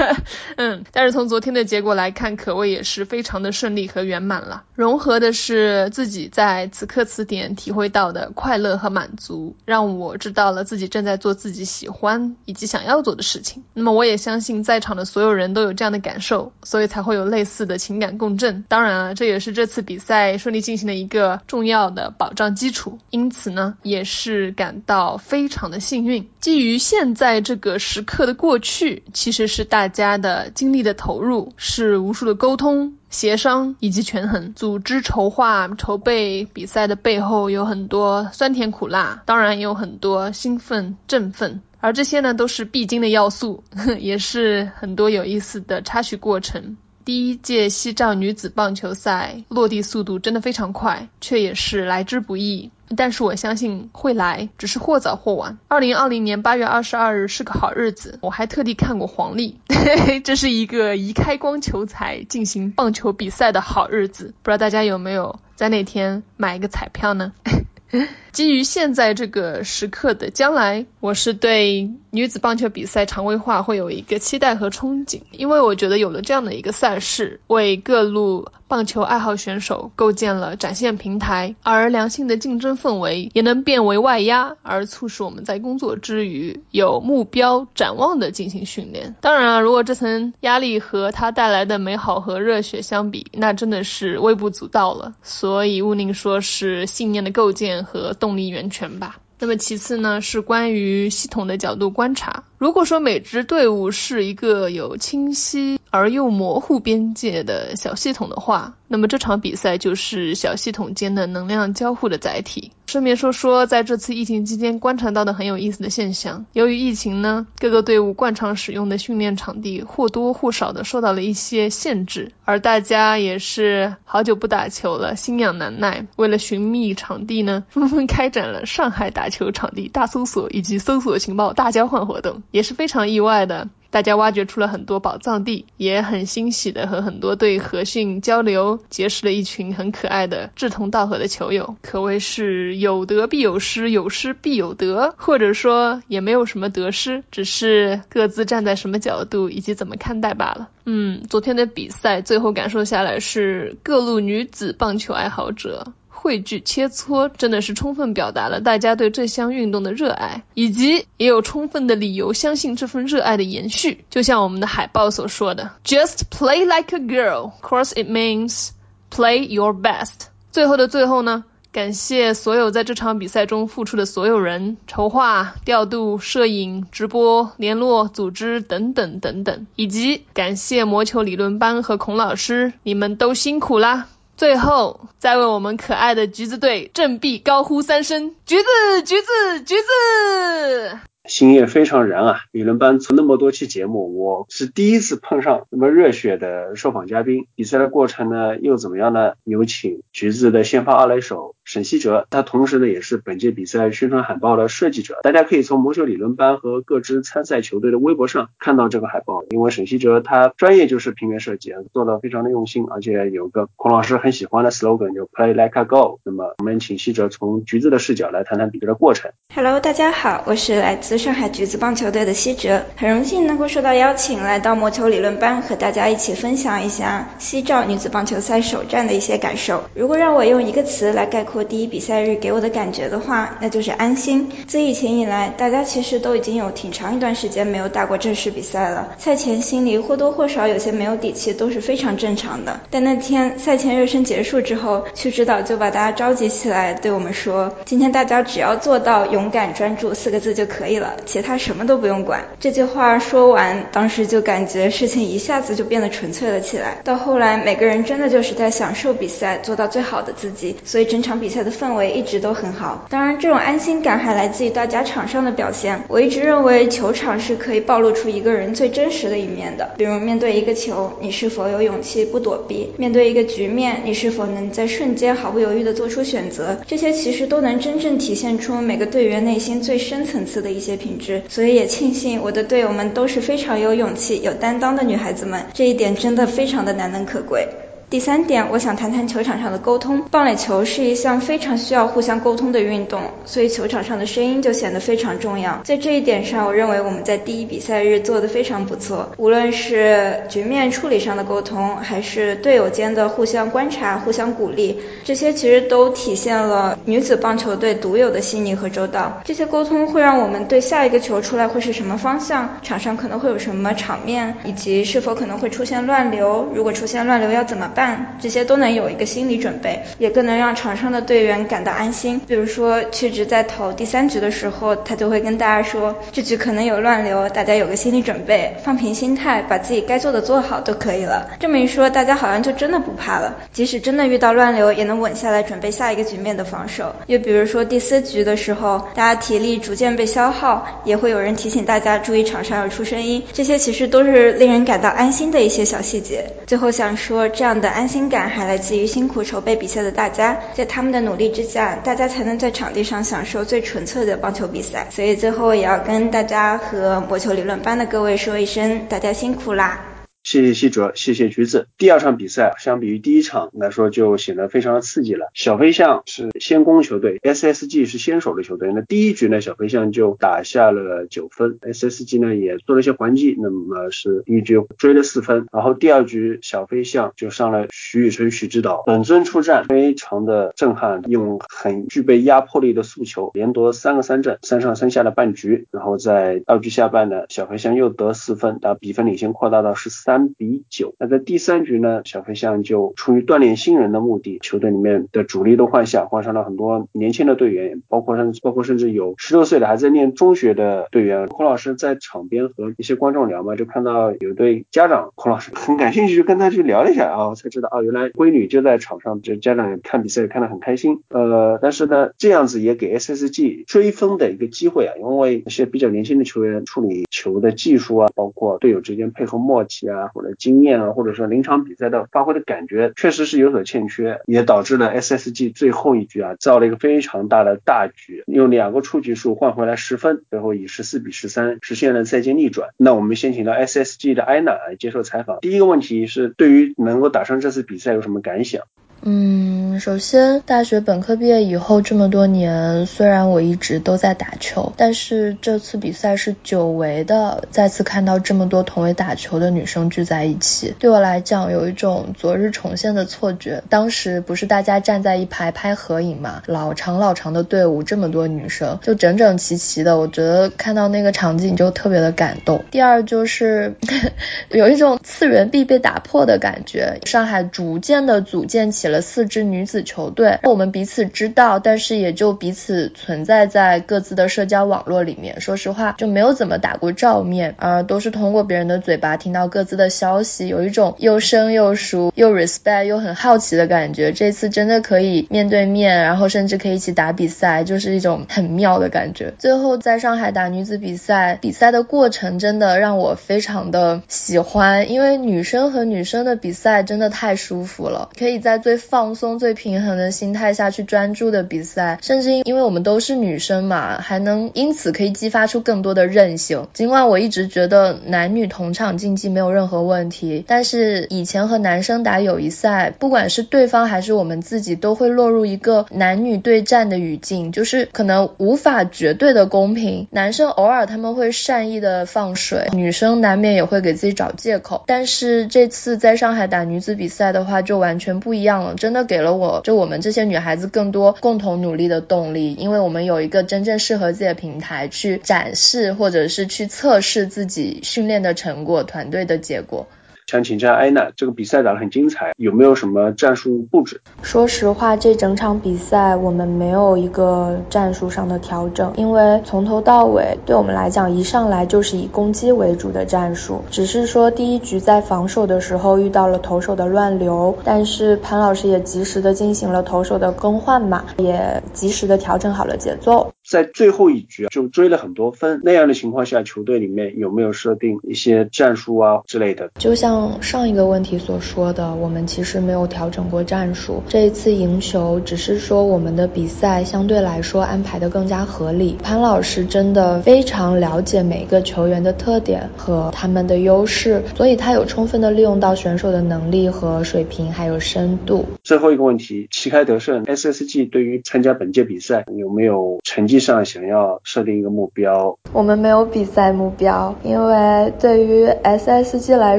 [LAUGHS] 嗯，但是从昨天的结果来看，可谓也是非常的顺利和圆满了。融合的是自己在此刻此点体会到的快乐和满足，让我知道了自己正在做自己喜欢以及想要做的事情。那么我也相信在场的所有人都有这样的感受，所以才会有类似的情感共振。当然了，这也是这次比赛顺利进行的一个重要的保障基础。因因此呢，也是感到非常的幸运。基于现在这个时刻的过去，其实是大家的精力的投入，是无数的沟通、协商以及权衡。组织筹划、筹备比赛的背后有很多酸甜苦辣，当然也有很多兴奋、振奋，而这些呢都是必经的要素，[LAUGHS] 也是很多有意思的插曲过程。第一届西藏女子棒球赛落地速度真的非常快，却也是来之不易。但是我相信会来，只是或早或晚。二零二零年八月二十二日是个好日子，我还特地看过黄历，[LAUGHS] 这是一个移开光球才进行棒球比赛的好日子。不知道大家有没有在那天买一个彩票呢？[LAUGHS] 基于现在这个时刻的将来，我是对女子棒球比赛常规化会有一个期待和憧憬，因为我觉得有了这样的一个赛事，为各路棒球爱好选手构建了展现平台，而良性的竞争氛围也能变为外压，而促使我们在工作之余有目标展望的进行训练。当然了，如果这层压力和它带来的美好和热血相比，那真的是微不足道了。所以勿宁说是信念的构建和动力源泉吧。那么其次呢，是关于系统的角度观察。如果说每支队伍是一个有清晰而又模糊边界的小系统的话，那么这场比赛就是小系统间的能量交互的载体。顺便说说，在这次疫情期间观察到的很有意思的现象，由于疫情呢，各个队伍惯常使用的训练场地或多或少的受到了一些限制，而大家也是好久不打球了，心痒难耐，为了寻觅场地呢，纷纷开展了上海打球场地大搜索以及搜索情报大交换活动。也是非常意外的，大家挖掘出了很多宝藏地，也很欣喜的和很多队合训交流，结识了一群很可爱的志同道合的球友，可谓是有得必有失，有失必有得，或者说也没有什么得失，只是各自站在什么角度以及怎么看待罢了。嗯，昨天的比赛最后感受下来是各路女子棒球爱好者。汇聚切磋，真的是充分表达了大家对这项运动的热爱，以及也有充分的理由相信这份热爱的延续。就像我们的海报所说的，Just play like a girl, course it means play your best。最后的最后呢，感谢所有在这场比赛中付出的所有人，筹划、调度、摄影、直播、联络、组织等等等等，以及感谢魔球理论班和孔老师，你们都辛苦啦。最后，再为我们可爱的橘子队振臂高呼三声：橘子，橘子，橘子！心也非常燃啊！理论班从那么多期节目，我是第一次碰上那么热血的受访嘉宾。比赛的过程呢，又怎么样呢？有请橘子的先发二垒手沈希哲，他同时呢也是本届比赛宣传海报的设计者。大家可以从魔球理论班和各支参赛球队的微博上看到这个海报。因为沈希哲他专业就是平面设计，做的非常的用心，而且有个孔老师很喜欢的 slogan，就 Play like a go。那么我们请希哲从橘子的视角来谈谈比赛的过程。Hello，大家好，我是来自。上海橘子棒球队的西哲，很荣幸能够受到邀请来到魔球理论班，和大家一起分享一下西照女子棒球赛首战的一些感受。如果让我用一个词来概括。括第一比赛日给我的感觉的话，那就是安心。自疫情以来，大家其实都已经有挺长一段时间没有打过正式比赛了，赛前心里或多或少有些没有底气，都是非常正常的。但那天赛前热身结束之后，区指导就把大家召集起来，对我们说：“今天大家只要做到勇敢专注四个字就可以了，其他什么都不用管。”这句话说完，当时就感觉事情一下子就变得纯粹了起来。到后来，每个人真的就是在享受比赛，做到最好的自己，所以整场比赛的氛围一直都很好。当然，这种安心感还来自于大家场上的表现。我一直认为，球场是可以暴露出一个人最真实的一面的。比如，面对一个球，你是否有勇气不躲避？面对一个局面，你是否能在瞬间毫不犹豫地做出选择？这些其实都能真正体现出每个队员内心最深层次的一些品质。所以也庆幸我的队友们都是非常有勇气、有担当的女孩子们，这一点真的非常的难能可贵。第三点，我想谈谈球场上的沟通。棒垒球是一项非常需要互相沟通的运动，所以球场上的声音就显得非常重要。在这一点上，我认为我们在第一比赛日做得非常不错。无论是局面处理上的沟通，还是队友间的互相观察、互相鼓励，这些其实都体现了女子棒球队独有的细腻和周到。这些沟通会让我们对下一个球出来会是什么方向，场上可能会有什么场面，以及是否可能会出现乱流，如果出现乱流要怎么办。这些都能有一个心理准备，也更能让场上的队员感到安心。比如说，曲直在投第三局的时候，他就会跟大家说，这局可能有乱流，大家有个心理准备，放平心态，把自己该做的做好就可以了。这么一说，大家好像就真的不怕了，即使真的遇到乱流，也能稳下来准备下一个局面的防守。又比如说第四局的时候，大家体力逐渐被消耗，也会有人提醒大家注意场上要出声音，这些其实都是令人感到安心的一些小细节。最后想说，这样的。安心感还来自于辛苦筹备比赛的大家，在他们的努力之下，大家才能在场地上享受最纯粹的棒球比赛。所以最后也要跟大家和魔球理论班的各位说一声，大家辛苦啦！谢谢西哲，谢谢橘子。第二场比赛相比于第一场来说，就显得非常的刺激了。小飞象是先攻球队，SSG 是先手的球队。那第一局呢，小飞象就打下了九分，SSG 呢也做了一些还击，那么是一局追了四分。然后第二局小飞象就上了徐宇春、徐指导本尊出战，非常的震撼，用很具备压迫力的速球连夺三个三振，三上三下的半局。然后在二局下半呢，小飞象又得四分，把比分领先扩大到十四。三比九。那在第三局呢，小飞象就出于锻炼新人的目的，球队里面的主力都换下，换上了很多年轻的队员，包括甚至包括甚至有十六岁的还在念中学的队员。孔老师在场边和一些观众聊嘛，就看到有对家长，孔老师 [LAUGHS] 很感兴趣，就跟他去聊了一下啊，才知道啊，原来闺女就在场上，就家长也看比赛看得很开心。呃，但是呢，这样子也给 SSG 追分的一个机会啊，因为一些比较年轻的球员处理球的技术啊，包括队友之间配合默契啊。或者经验啊，或者说临场比赛的发挥的感觉，确实是有所欠缺，也导致了 SSG 最后一局啊造了一个非常大的大局，用两个出局数换回来十分，最后以十四比十三实现了赛季逆转。那我们先请到 SSG 的艾娜来接受采访。第一个问题是，对于能够打上这次比赛有什么感想？嗯，首先，大学本科毕业以后这么多年，虽然我一直都在打球，但是这次比赛是久违的，再次看到这么多同为打球的女生聚在一起，对我来讲有一种昨日重现的错觉。当时不是大家站在一排拍合影嘛，老长老长的队伍，这么多女生，就整整齐齐的，我觉得看到那个场景就特别的感动。第二就是 [LAUGHS] 有一种次元壁被打破的感觉，上海逐渐的组建起。了四支女子球队，我们彼此知道，但是也就彼此存在在各自的社交网络里面。说实话，就没有怎么打过照面，啊，都是通过别人的嘴巴听到各自的消息，有一种又生又熟又 respect 又很好奇的感觉。这次真的可以面对面，然后甚至可以一起打比赛，就是一种很妙的感觉。最后在上海打女子比赛，比赛的过程真的让我非常的喜欢，因为女生和女生的比赛真的太舒服了，可以在最放松、最平衡的心态下去专注的比赛，甚至因为我们都是女生嘛，还能因此可以激发出更多的韧性。尽管我一直觉得男女同场竞技没有任何问题，但是以前和男生打友谊赛，不管是对方还是我们自己，都会落入一个男女对战的语境，就是可能无法绝对的公平。男生偶尔他们会善意的放水，女生难免也会给自己找借口。但是这次在上海打女子比赛的话，就完全不一样了。真的给了我就我们这些女孩子更多共同努力的动力，因为我们有一个真正适合自己的平台去展示或者是去测试自己训练的成果、团队的结果。想请教安娜，这个比赛打得很精彩，有没有什么战术布置？说实话，这整场比赛我们没有一个战术上的调整，因为从头到尾对我们来讲，一上来就是以攻击为主的战术。只是说第一局在防守的时候遇到了投手的乱流，但是潘老师也及时的进行了投手的更换嘛，也及时的调整好了节奏。在最后一局就追了很多分，那样的情况下，球队里面有没有设定一些战术啊之类的？就像上一个问题所说的，我们其实没有调整过战术。这一次赢球，只是说我们的比赛相对来说安排的更加合理。潘老师真的非常了解每个球员的特点和他们的优势，所以他有充分的利用到选手的能力和水平，还有深度。最后一个问题，旗开得胜，SSG 对于参加本届比赛有没有成绩？上想要设定一个目标，我们没有比赛目标，因为对于 SSG 来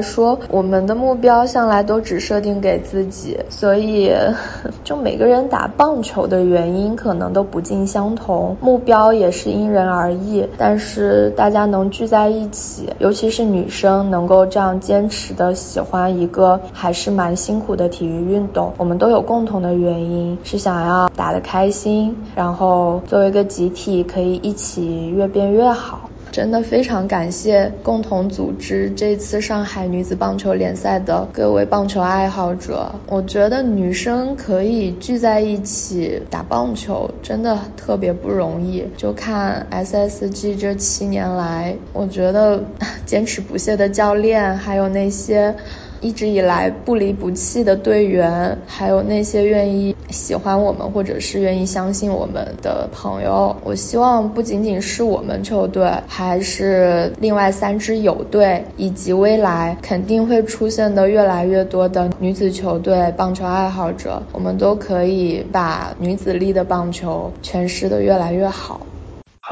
说，我们的目标向来都只设定给自己，所以 [LAUGHS] 就每个人打棒球的原因可能都不尽相同，目标也是因人而异。但是大家能聚在一起，尤其是女生能够这样坚持的喜欢一个还是蛮辛苦的体育运动，我们都有共同的原因，是想要打得开心，然后作为一个集。体可以一起越变越好，真的非常感谢共同组织这次上海女子棒球联赛的各位棒球爱好者。我觉得女生可以聚在一起打棒球，真的特别不容易。就看 SSG 这七年来，我觉得 [LAUGHS] 坚持不懈的教练，还有那些。一直以来不离不弃的队员，还有那些愿意喜欢我们或者是愿意相信我们的朋友，我希望不仅仅是我们球队，还是另外三支友队，以及未来肯定会出现的越来越多的女子球队、棒球爱好者，我们都可以把女子力的棒球诠释的越来越好。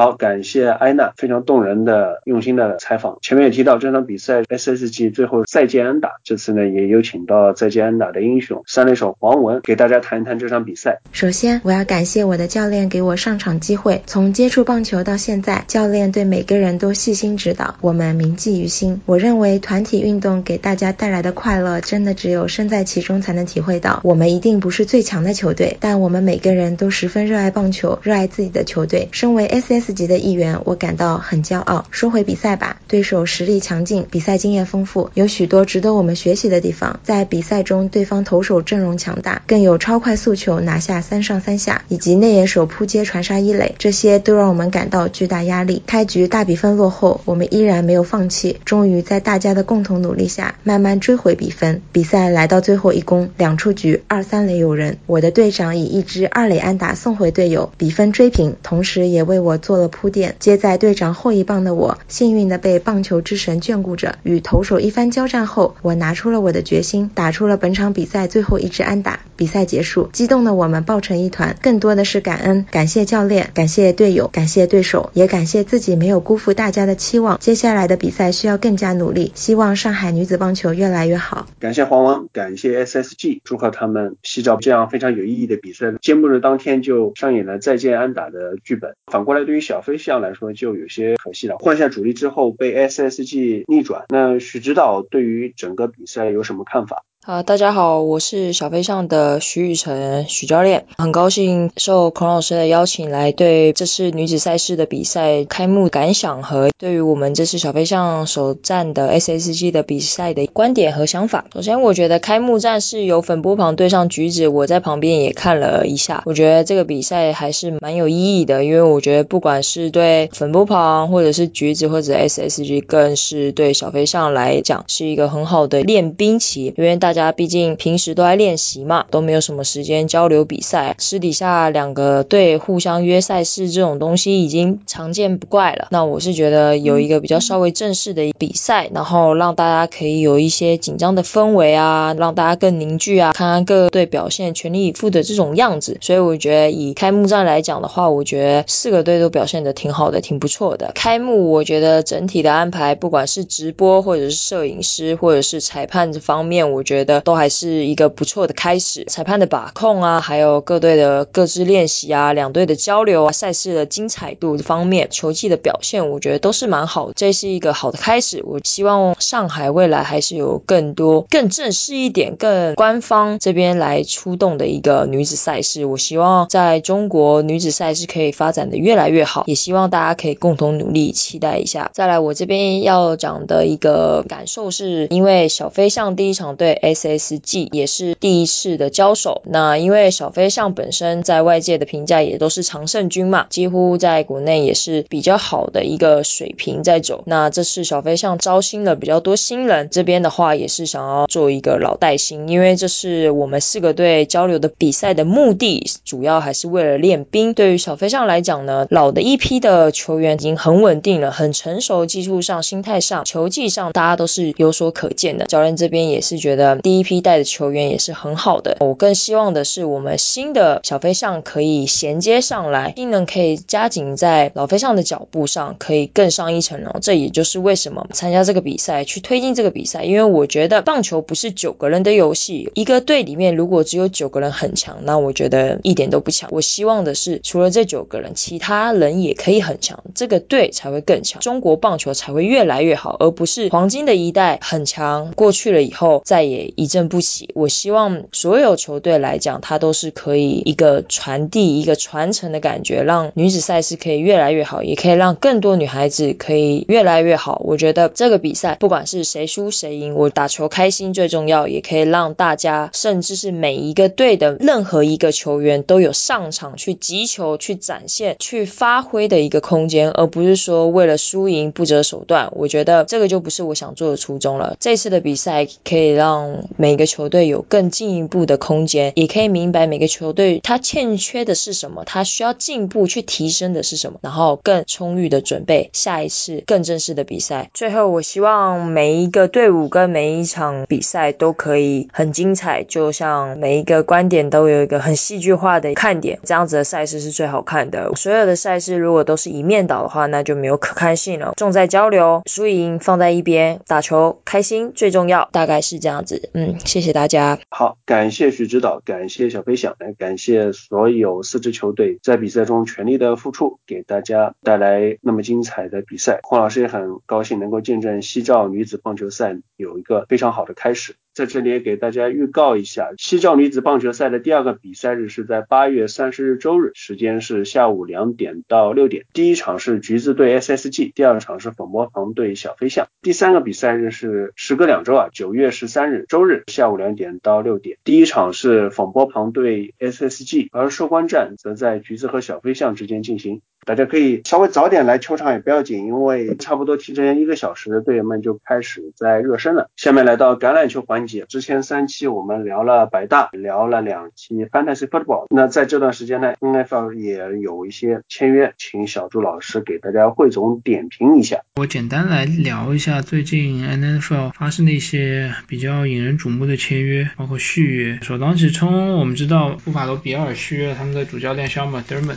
好，感谢艾娜非常动人的、用心的采访。前面也提到这场比赛 SSG 最后再见安打，这次呢也有请到再见安打的英雄三垒手黄文给大家谈一谈这场比赛。首先，我要感谢我的教练给我上场机会。从接触棒球到现在，教练对每个人都细心指导，我们铭记于心。我认为团体运动给大家带来的快乐，真的只有身在其中才能体会到。我们一定不是最强的球队，但我们每个人都十分热爱棒球，热爱自己的球队。身为 SS。四级的一员，我感到很骄傲。说回比赛吧，对手实力强劲，比赛经验丰富，有许多值得我们学习的地方。在比赛中，对方投手阵容强大，更有超快速球拿下三上三下，以及内野手扑接传杀一垒，这些都让我们感到巨大压力。开局大比分落后，我们依然没有放弃，终于在大家的共同努力下，慢慢追回比分。比赛来到最后一攻，两出局，二三垒有人，我的队长以一支二垒安打送回队友，比分追平，同时也为我。做了铺垫，接在队长后一棒的我，幸运的被棒球之神眷顾着。与投手一番交战后，我拿出了我的决心，打出了本场比赛最后一支安打。比赛结束，激动的我们抱成一团，更多的是感恩，感谢教练，感谢队友，感谢对手，也感谢自己没有辜负大家的期望。接下来的比赛需要更加努力，希望上海女子棒球越来越好。感谢黄王，感谢 SSG，祝贺他们洗照这样非常有意义的比赛。揭幕日当天就上演了再见安打的剧本。反过来，对于小飞象来说就有些可惜了。换下主力之后被 SSG 逆转，那许指导对于整个比赛有什么看法？啊，大家好，我是小飞象的徐雨辰许教练，很高兴受孔老师的邀请来对这次女子赛事的比赛开幕感想和对于我们这次小飞象首战的 SSG 的比赛的观点和想法。首先，我觉得开幕战是由粉波旁对上橘子，我在旁边也看了一下，我觉得这个比赛还是蛮有意义的，因为我觉得不管是对粉波旁或者是橘子或者 SSG，更是对小飞象来讲是一个很好的练兵期，因为大。大家毕竟平时都在练习嘛，都没有什么时间交流比赛。私底下两个队互相约赛事这种东西已经常见不怪了。那我是觉得有一个比较稍微正式的比赛，然后让大家可以有一些紧张的氛围啊，让大家更凝聚啊，看看各个队表现全力以赴的这种样子。所以我觉得以开幕战来讲的话，我觉得四个队都表现的挺好的，挺不错的。开幕我觉得整体的安排，不管是直播或者是摄影师或者是裁判这方面，我觉得。觉得都还是一个不错的开始。裁判的把控啊，还有各队的各自练习啊，两队的交流啊，赛事的精彩度方面，球技的表现，我觉得都是蛮好，这是一个好的开始。我希望上海未来还是有更多、更正式一点、更官方这边来出动的一个女子赛事。我希望在中国女子赛事可以发展的越来越好，也希望大家可以共同努力，期待一下。再来，我这边要讲的一个感受是，因为小飞象第一场对 SSG 也是第一次的交手。那因为小飞象本身在外界的评价也都是常胜军嘛，几乎在国内也是比较好的一个水平在走。那这次小飞象招新了比较多新人，这边的话也是想要做一个老带新，因为这是我们四个队交流的比赛的目的，主要还是为了练兵。对于小飞象来讲呢，老的一批的球员已经很稳定了，很成熟，技术上、心态上、球技上，大家都是有所可见的。教练这边也是觉得第一批带的球员也是很好的。我更希望的是我们新的小飞象可以衔接上来，技能可以加紧在老飞象的脚步上，可以更上一层楼。这也就是为什么参加这个比赛，去推进这个比赛。因为我觉得棒球不是九个人的游戏，一个队里面如果只有九个人很强，那我觉得一点都不强。我希望的是，除了这九个人，其他人也可以很强，这个队才会更强，中国棒球才会越来越好，而不是黄金的一代很强过去了以后再也一振不起。我希望所有球队来讲，它都是可以一个传递、一个传承的感觉，让女子赛事可以越来越好，也可以让更多女孩子可以越来越好。我觉得这个比赛不管是谁输谁赢，我打球开心最重要，也可以让大家，甚至是每一个队的任何一个球员都有上场去击球、去展现、去发挥的一个空间，而不是说为了输赢不择手段。我觉得这个就不是我想做的初衷了。这次的比赛可以让每个球队有更进一步的空间，也可以明白每个球队他欠缺的是什么，他需要进步去提升的是什么，然后更充裕的准备下一次更正式的比赛。最后，我希望每一个队伍跟每一场比赛都可以很精彩，就像每一个观点都有一个很戏剧化的看点，这样子的赛事是最好看的。所有的赛事如果都是一面倒的话，那就没有可看性了。重在交流，输赢放在一边，打球开心最重要，大概是这样子。嗯，谢谢大家。好，感谢徐指导，感谢小飞象，来感谢所有四支球队在比赛中全力的付出，给大家带来那么精彩的比赛。黄老师也很高兴能够见证西兆女子棒球赛有一个非常好的开始。在这里也给大家预告一下，西兆女子棒球赛的第二个比赛日是在八月三十日周日，时间是下午两点到六点。第一场是橘子对 SSG，第二场是粉波旁对小飞象。第三个比赛日是时隔两周啊，九月十三日周日下午两点到六点。第一场是粉波旁对 SSG，而收官战则在橘子和小飞象之间进行。大家可以稍微早点来球场也不要紧，因为差不多提前一个小时，队员们就开始在热身了。下面来到橄榄球环节，之前三期我们聊了百大，聊了两期 Fantasy Football，那在这段时间呢，NFL 也有一些签约，请小朱老师给大家汇总点评一下。我简单来聊一下最近 NFL 发生的一些比较引人瞩目的签约，包括续约。首当其冲，我们知道布法罗比尔续约他们的主教练肖马德 m。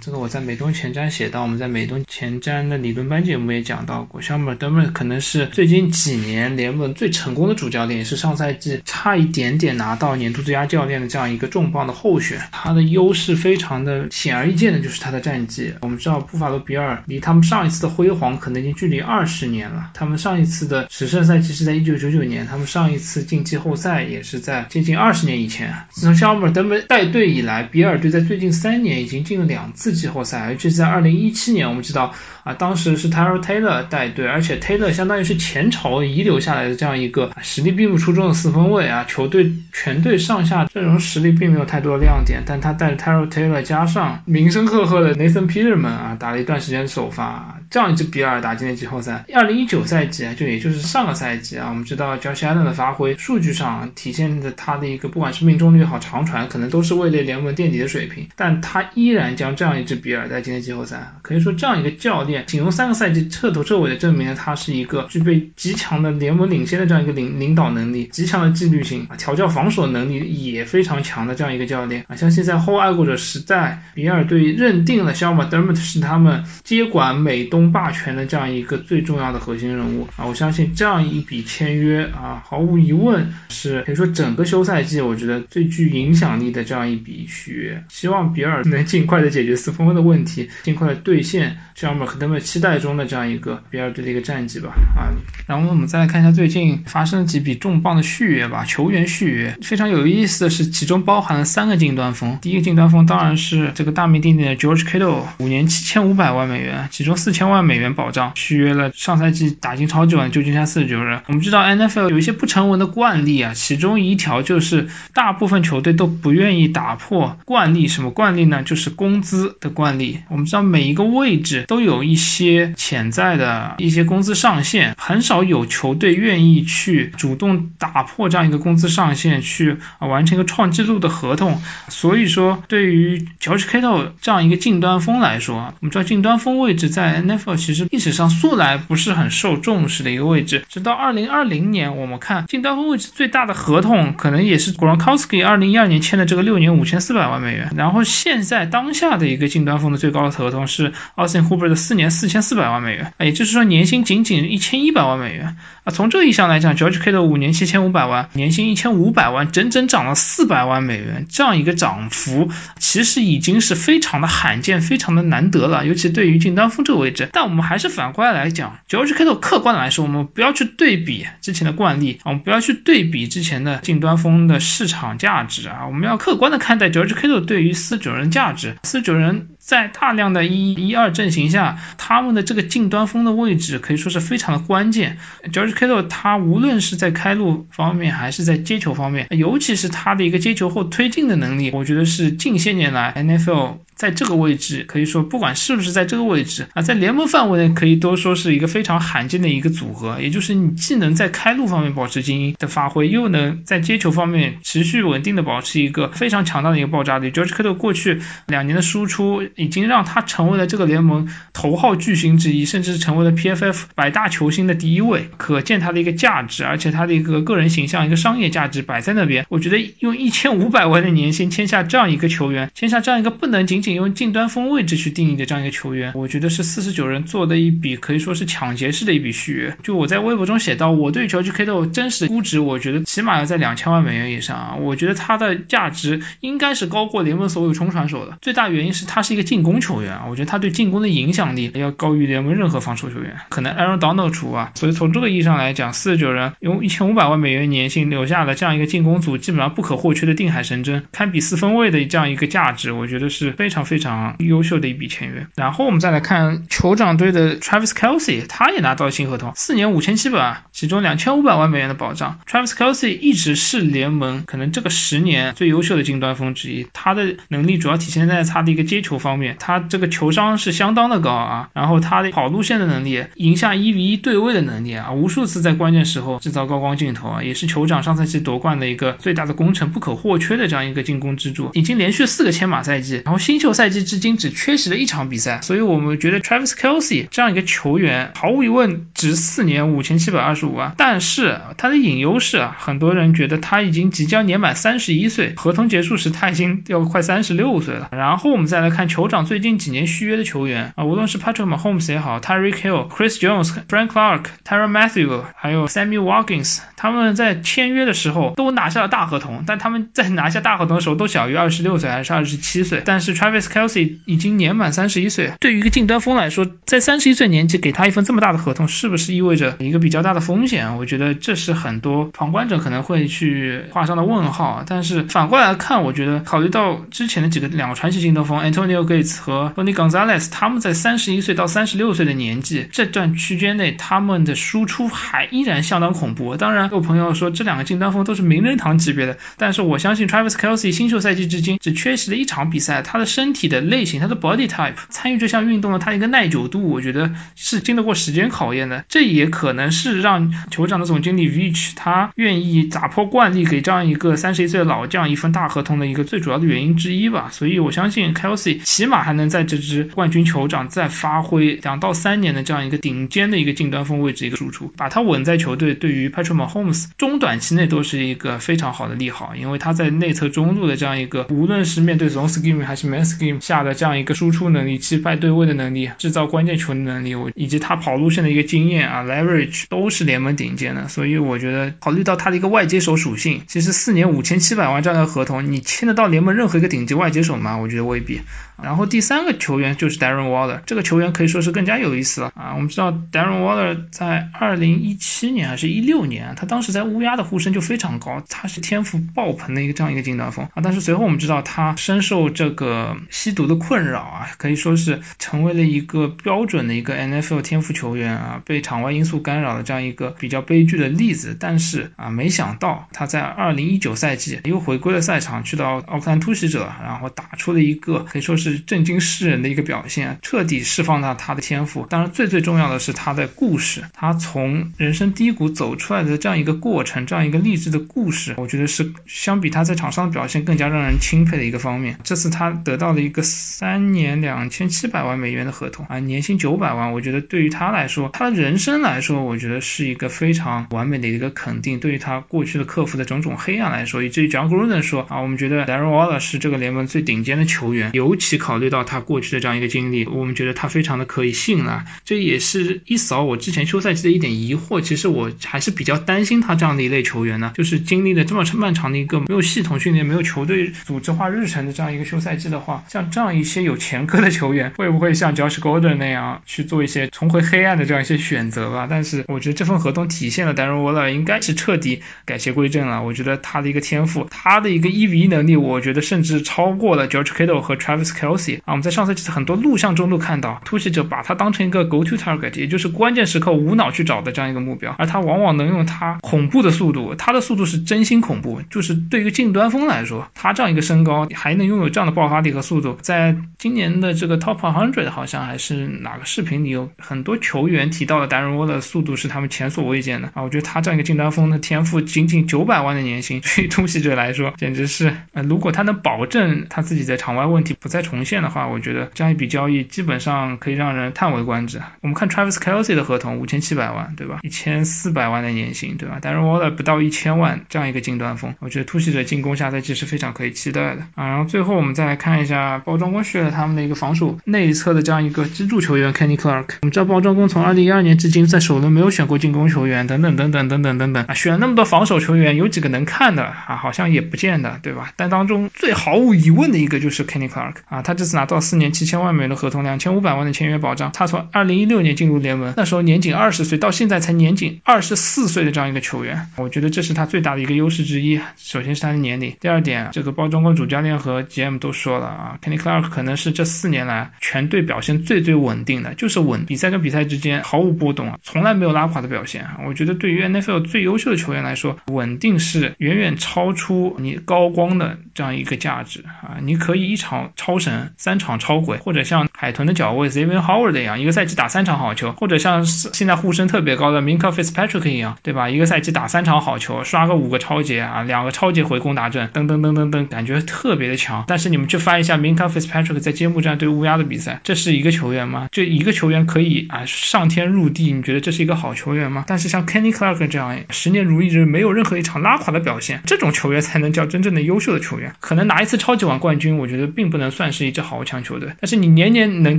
这个我在美东前瞻写到，我们在美东前瞻的理论班节目也讲到过，像 m 德 r 可能是最近几年联盟最成功的主教练，也是上赛季差一点点拿到年度最佳教练的这样一个重磅的候选。他的优势非常的显而易见的就是他的战绩。我们知道布法罗比尔离他们上一次的辉煌可能已经距离二十年了，他们上一次的十胜赛季是在一九九九年，他们上一次进季后赛也是在接近二十年以前。自从肖尔德 r 带队以来，比尔队在最近三年已经进了两次。次季后赛，而且是在二零一七年，我们知道啊，当时是 Tyrell Taylor 带队，而且 Taylor 相当于是前朝遗留下来的这样一个实力并不出众的四分卫啊，球队全队上下阵容实力并没有太多的亮点，但他带着 Tyrell Taylor 加上名声赫赫的 Nathan Peterman 啊，打了一段时间首发，这样一支比尔打进了季后赛。二零一九赛季啊，就也就是上个赛季啊，我们知道 Josh Allen 的发挥数据上体现的他的一个不管是命中率好长传，可能都是位列联盟垫底的水平，但他依然将这样。一支比尔带今年季后赛，可以说这样一个教练，仅用三个赛季彻头彻尾的证明了他是一个具备极强的联盟领先的这样一个领领导能力，极强的纪律性啊，调教防守能力也非常强的这样一个教练啊。相信在后爱国者时代，比尔队认定了肖马德 t 是他们接管美东攻霸权的这样一个最重要的核心人物啊！我相信这样一笔签约啊，毫无疑问是可以说整个休赛季我觉得最具影响力的这样一笔续约。希望比尔能尽快的解决四分卫的问题，尽快的兑现像我们很多人期待中的这样一个比尔队的一个战绩吧啊！然后我们再来看一下最近发生了几笔重磅的续约吧，球员续约非常有意思的是，其中包含了三个近端锋。第一个近端锋当然是这个大名鼎鼎的 George Kittle，五年七千五百万美元，其中四千万万美元保障，续约了上赛季打进超级碗旧金山四十九人。我们知道 NFL 有一些不成文的惯例啊，其中一条就是大部分球队都不愿意打破惯例，什么惯例呢？就是工资的惯例。我们知道每一个位置都有一些潜在的一些工资上限，很少有球队愿意去主动打破这样一个工资上限，去啊完成一个创纪录的合同。所以说，对于 George Kittle 这样一个近端锋来说，我们知道近端锋位置在 nf NFL 其实历史上素来不是很受重视的一个位置。直到二零二零年，我们看近端锋位置最大的合同，可能也是 Gronkowski 二零一二年签的这个六年五千四百万美元。然后现在当下的一个近端锋的最高的合同是 Austin Hooper 的四年四千四百万美元，也就是说年薪仅仅一千一百万美元啊。从这个意义上来讲，George K 的五年七千五百万，年薪一千五百万，整整涨了四百万美元，这样一个涨幅其实已经是非常的罕见，非常的难得了，尤其对于近端锋这个位置。但我们还是反过来来讲九二七 K 豆客观的来说，我们不要去对比之前的惯例，我们不要去对比之前的近端风的市场价值啊，我们要客观的看待九二七 K 豆对于四九人价值，四九人。在大量的一一二阵型下，他们的这个近端锋的位置可以说是非常的关键。George Kittle 他无论是在开路方面，还是在接球方面，尤其是他的一个接球后推进的能力，我觉得是近些年来 NFL。在这个位置，可以说不管是不是在这个位置啊，在联盟范围内可以都说是一个非常罕见的一个组合。也就是你既能在开路方面保持精英的发挥，又能在接球方面持续稳定的保持一个非常强大的一个爆炸力。George Kittle 过去两年的输出已经让他成为了这个联盟头号巨星之一，甚至成为了 PFF 百大球星的第一位，可见他的一个价值，而且他的一个个人形象、一个商业价值摆在那边。我觉得用一千五百万的年薪签下这样一个球员，签下这样一个不能仅仅用近端锋位置去定义的这样一个球员，我觉得是四十九人做的一笔可以说是抢劫式的一笔续约。就我在微博中写到，我对 George Kittle 真实估值，我觉得起码要在两千万美元以上啊。我觉得他的价值应该是高过联盟所有冲传手的。最大原因是他是一个进攻球员啊，我觉得他对进攻的影响力要高于联盟任何防守球员，可能 Aaron Donald 除啊。所以从这个意义上来讲，四十九人用一千五百万美元年薪留下了这样一个进攻组基本上不可或缺的定海神针，堪比四分卫的这样一个价值，我觉得是非常非常。优秀的一笔签约，然后我们再来看酋长队的 Travis Kelsey，他也拿到了新合同，四年五千七百万，其中两千五百万美元的保障。Travis Kelsey 一直是联盟可能这个十年最优秀的近端锋之一，他的能力主要体现在他的一个接球方方面，他这个球商是相当的高啊，然后他的跑路线的能力，赢下一 v 一对位的能力啊，无数次在关键时候制造高光镜头啊，也是酋长上赛季夺冠的一个最大的功臣，不可或缺的这样一个进攻支柱，已经连续四个签马赛季，然后新秀赛季。至今只缺席了一场比赛，所以我们觉得 Travis Kelsey 这样一个球员，毫无疑问值四年五千七百二十五万。但是他的隐忧是啊，很多人觉得他已经即将年满三十一岁，合同结束时他已经要快三十六岁了。然后我们再来看球酋长最近几年续约的球员啊，无论是 Patrick Mahomes 也好，Tyreek Hill、Chris Jones、Frank Clark、t y r a Matthew，还有 Sammy Watkins，他们在签约的时候都拿下了大合同，但他们在拿下大合同的时候都小于二十六岁还是二十七岁。但是 Travis Kelsey 已经年满三十一岁，对于一个近端锋来说，在三十一岁年纪给他一份这么大的合同，是不是意味着一个比较大的风险？我觉得这是很多旁观者可能会去画上的问号。但是反过来看，我觉得考虑到之前的几个两个传奇近端锋 Antonio Gates 和 Tony Gonzalez，他们在三十一岁到三十六岁的年纪这段区间内，他们的输出还依然相当恐怖。当然，有朋友说这两个近端锋都是名人堂级别的，但是我相信 Travis Kelsey 新秀赛季至今只缺席了一场比赛，他的身体的类型，他的 body type 参与这项运动的他一个耐久度，我觉得是经得过时间考验的。这也可能是让酋长的总经理 Vich 他愿意打破惯例，给这样一个三十一岁的老将一份大合同的一个最主要的原因之一吧。所以我相信 Kelsey 起码还能在这支冠军酋长再发挥两到三年的这样一个顶尖的一个近端锋位置一个输出，把他稳在球队，对于 Patrick Mahomes 中短期内都是一个非常好的利好，因为他在内侧中路的这样一个，无论是面对 zone scheme 还是 man scheme 下的这样一个输出能力、击败对位的能力、制造关键球的能力，我以及他跑路线的一个经验啊，leverage 都是联盟顶尖的。所以我觉得，考虑到他的一个外接手属性，其实四年五千七百万这样的合同，你签得到联盟任何一个顶级外接手吗？我觉得未必。然后第三个球员就是 Darren Waller，这个球员可以说是更加有意思了啊。我们知道 Darren Waller 在二零一七年还是一六年，他当时在乌鸦的呼声就非常高，他是天赋爆棚的一个这样一个近端锋啊。但是随后我们知道他深受这个吸毒的困扰啊，可以说是成为了一个标准的一个 NFL 天赋球员啊，被场外因素干扰的这样一个比较悲剧的例子。但是啊，没想到他在二零一九赛季又回归了赛场，去到奥克兰突袭者，然后打出了一个可以说是。震惊世人的一个表现，彻底释放了他的天赋。当然，最最重要的是他的故事，他从人生低谷走出来的这样一个过程，这样一个励志的故事，我觉得是相比他在场上的表现更加让人钦佩的一个方面。这次他得到了一个三年两千七百万美元的合同啊，年薪九百万，我觉得对于他来说，他的人生来说，我觉得是一个非常完美的一个肯定。对于他过去的克服的种种黑暗来说，以至于 John Gruden 说啊，我们觉得 Darren Waller 是这个联盟最顶尖的球员，尤其。考虑到他过去的这样一个经历，我们觉得他非常的可以信赖。这也是一扫我之前休赛期的一点疑惑。其实我还是比较担心他这样的一类球员呢，就是经历了这么漫长的一个没有系统训练、没有球队组织化日程的这样一个休赛季的话，像这样一些有前科的球员，会不会像 Josh Gordon 那样去做一些重回黑暗的这样一些选择吧？但是我觉得这份合同体现了 Darren Waller 应该是彻底改邪归正了。我觉得他的一个天赋，他的一个一比一能力，我觉得甚至超过了 George Kittle 和 Travis Kell 啊，我们在上赛季很多录像中都看到，突袭者把他当成一个 go to target，也就是关键时刻无脑去找的这样一个目标，而他往往能用他恐怖的速度，他的速度是真心恐怖，就是对于近端锋来说，他这样一个身高还能拥有这样的爆发力和速度，在今年的这个 top hundred 好像还是哪个视频里有很多球员提到了达人沃的速度是他们前所未见的。啊，我觉得他这样一个近端锋的天赋，仅仅九百万的年薪，对于突袭者来说简直是，呃，如果他能保证他自己在场外问题不再重现的。话，我觉得这样一笔交易基本上可以让人叹为观止。我们看 Travis Kelsey 的合同五千七百万，对吧？一千四百万的年薪，对吧？但是 Waller 不到一千万，这样一个近端锋，我觉得突袭者进攻下赛季是非常可以期待的啊。然后最后我们再来看一下包装工选了他们的一个防守内侧的这样一个支柱球员 Kenny Clark。我们知道包装工从二零一二年至今在首轮没有选过进攻球员，等等等等等等等等啊，选那么多防守球员，有几个能看的啊？好像也不见得，对吧？但当中最毫无疑问的一个就是 Kenny Clark 啊，他这次拿。到四年七千万美元的合同，两千五百万的签约保障。他从二零一六年进入联盟，那时候年仅二十岁，到现在才年仅二十四岁的这样一个球员，我觉得这是他最大的一个优势之一。首先是他的年龄，第二点，这个包装工主教练和 GM 都说了啊，Kenny Clark 可能是这四年来全队表现最最稳定的，就是稳，比赛跟比赛之间毫无波动啊，从来没有拉垮的表现。我觉得对于 NFL 最优秀的球员来说，稳定是远远超出你高光的这样一个价值啊，你可以一场超神三。场超轨，或者像海豚的脚位 z a v i n Howard 一样，一个赛季打三场好球，或者像现在呼声特别高的 Minka Fitzpatrick 一样，对吧？一个赛季打三场好球，刷个五个超节啊，两个超节回攻达阵，噔噔噔噔噔，感觉特别的强。但是你们去翻一下 Minka Fitzpatrick 在揭幕战对乌鸦的比赛，这是一个球员吗？这一个球员可以啊上天入地，你觉得这是一个好球员吗？但是像 Kenny Clark 这样十年如一日，没有任何一场拉垮的表现，这种球员才能叫真正的优秀的球员。可能拿一次超级碗冠军，我觉得并不能算是一支豪。强球队，但是你年年能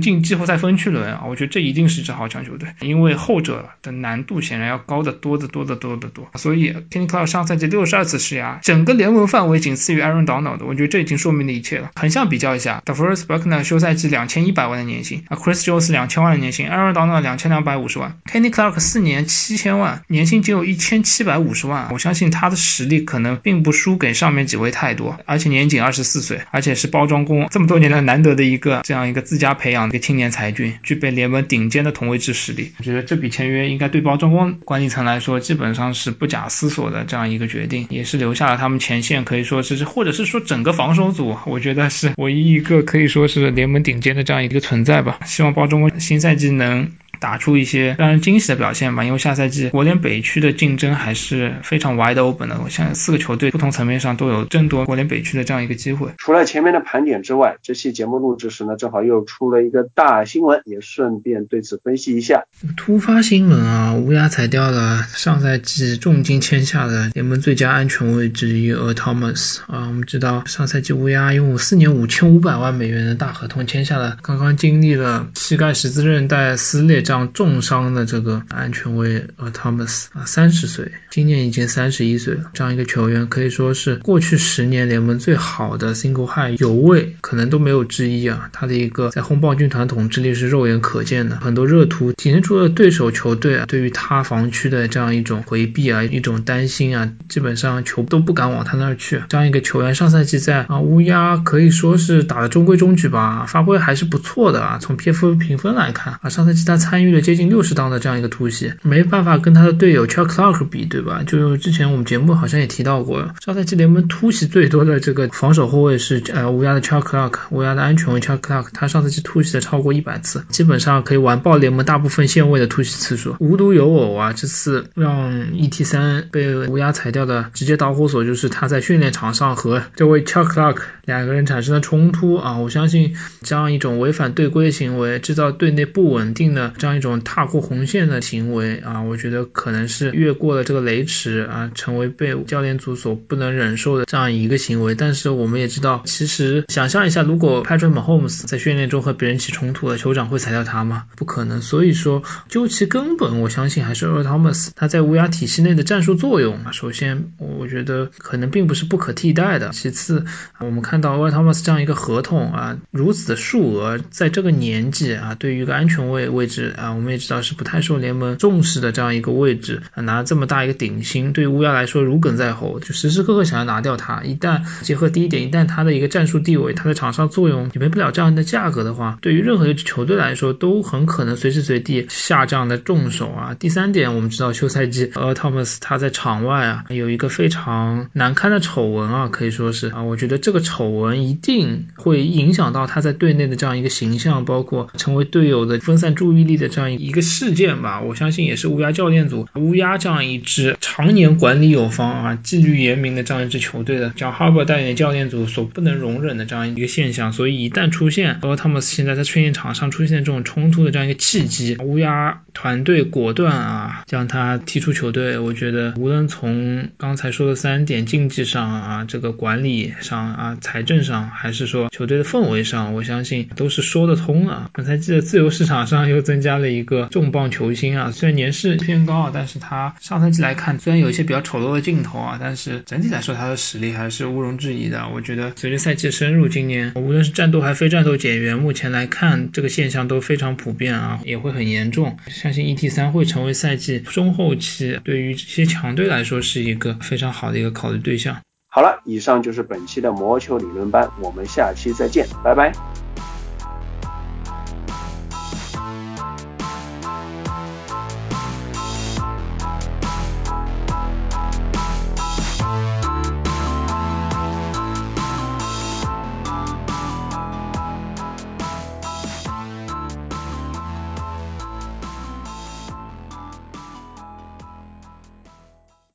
进季后赛分区轮啊，我觉得这一定是一支豪强球队，因为后者的难度显然要高得多得多得多得多。所以 Kenny Clark 上赛季六十二次施压，整个联盟范围仅次于 Aaron Donald，我觉得这已经说明了一切了。横向比较一下 d e f o r e s Buckner 休赛季两千一百万的年薪啊，Chris Jones 两千万的年薪，Aaron Donald 两千两百五十万，Kenny Clark 四年七千万，年薪仅有一千七百五十万，我相信他的实力可能并不输给上面几位太多，而且年仅二十四岁，而且是包装工，这么多年来很难得的一个这样一个自家培养的一个青年才俊，具备联盟顶尖的同位置实力。我觉得这笔签约应该对包装工管理层来说，基本上是不假思索的这样一个决定，也是留下了他们前线可以说是，或者是说整个防守组，我觉得是唯一一个可以说是联盟顶尖的这样一个存在吧。希望包装工新赛季能。打出一些让人惊喜的表现吧。因为下赛季国联北区的竞争还是非常 wide open 的，我相信四个球队不同层面上都有争夺国联北区的这样一个机会。除了前面的盘点之外，这期节目录制时呢，正好又出了一个大新闻，也顺便对此分析一下。突发新闻啊，乌鸦裁掉了上赛季重金签下的联盟最佳安全卫之一 a Thomas 啊。我们知道上赛季乌鸦用四年五千五百万美元的大合同签下了刚刚经历了膝盖十字韧带撕裂这样重伤的这个安全卫 a Thomas 啊，三十岁，今年已经三十一岁了。这样一个球员可以说是过去十年联盟最好的 single high 有位，可能都没有之一啊。他的一个在轰爆军团统治力是肉眼可见的，很多热图体现出了对手球队啊对于他防区的这样一种回避啊，一种担心啊，基本上球都不敢往他那儿去。这样一个球员上赛季在啊乌鸦可以说是打的中规中矩吧，发挥还是不错的啊。从 PFF 评分来看啊，上赛季他参参与了接近六十档的这样一个突袭，没办法跟他的队友 Chuck Clark 比，对吧？就之前我们节目好像也提到过，上赛季联盟突袭最多的这个防守后卫是呃乌鸦的 Chuck Clark，乌鸦的安全卫 Chuck Clark，他上赛季突袭了超过一百次，基本上可以完爆联盟大部分线位的突袭次数。无独有偶啊，这次让 ET 三被乌鸦裁掉的直接导火索就是他在训练场上和这位 Chuck Clark 两个人产生了冲突啊！我相信这样一种违反队规的行为，制造队内不稳定的这样一种踏过红线的行为啊，我觉得可能是越过了这个雷池啊，成为被教练组所不能忍受的这样一个行为。但是我们也知道，其实想象一下，如果 Patrick Mahomes 在训练中和别人起冲突了，酋长会裁掉他吗？不可能。所以说，究其根本，我相信还是 Earl Thomas 他在乌鸦体系内的战术作用啊。首先，我觉得可能并不是不可替代的。其次，我们看到 Earl Thomas 这样一个合同啊，如此的数额，在这个年纪啊，对于一个安全位位置啊，我们也知道是不太受联盟重视的这样一个位置啊，拿这么大一个顶薪，对于乌鸦来说如鲠在喉，就时时刻刻想要拿掉他。一旦结合第一点，一旦他的一个战术地位，他在场上作用，你没不了这样的价格的话，对于任何一支球队来说，都很可能随时随地下这样的重手啊。第三点，我们知道休赛季呃，Thomas 他在场外啊有一个非常难堪的丑闻啊，可以说是啊，我觉得这个丑闻一定会影响到他在队内的这样一个形象，包括成为队友的分散注意力的这样一个事件吧。我相信也是乌鸦教练组乌鸦这样一支常年管理有方啊、纪律严明的这样一支球队的，叫哈勃带领教练组所不能容忍的这样一个现象。所以一旦出现包括汤姆斯现在在训练场上出现这种冲突的这样一个契机，乌鸦团队果断啊将他踢出球队。我觉得无论从刚才说的三点竞技上啊，这个管理上啊、财政上，还是说球队的氛围上，我相信都是说得通啊。本赛季的自由市场上又增加了一个重磅球星啊，虽然年事偏高啊，但是他上赛季来看虽然有一些比较丑陋的镜头啊，但是整体来说他的实力还是毋庸置疑的。我觉得随着赛季深入，今年无论是战斗还非战斗减员，目前来看这个现象都非常普遍啊，也会很严重。相信 ET 三会成为赛季中后期对于这些强队来说是一个非常好的一个考虑对象。好了，以上就是本期的魔球理论班，我们下期再见，拜拜。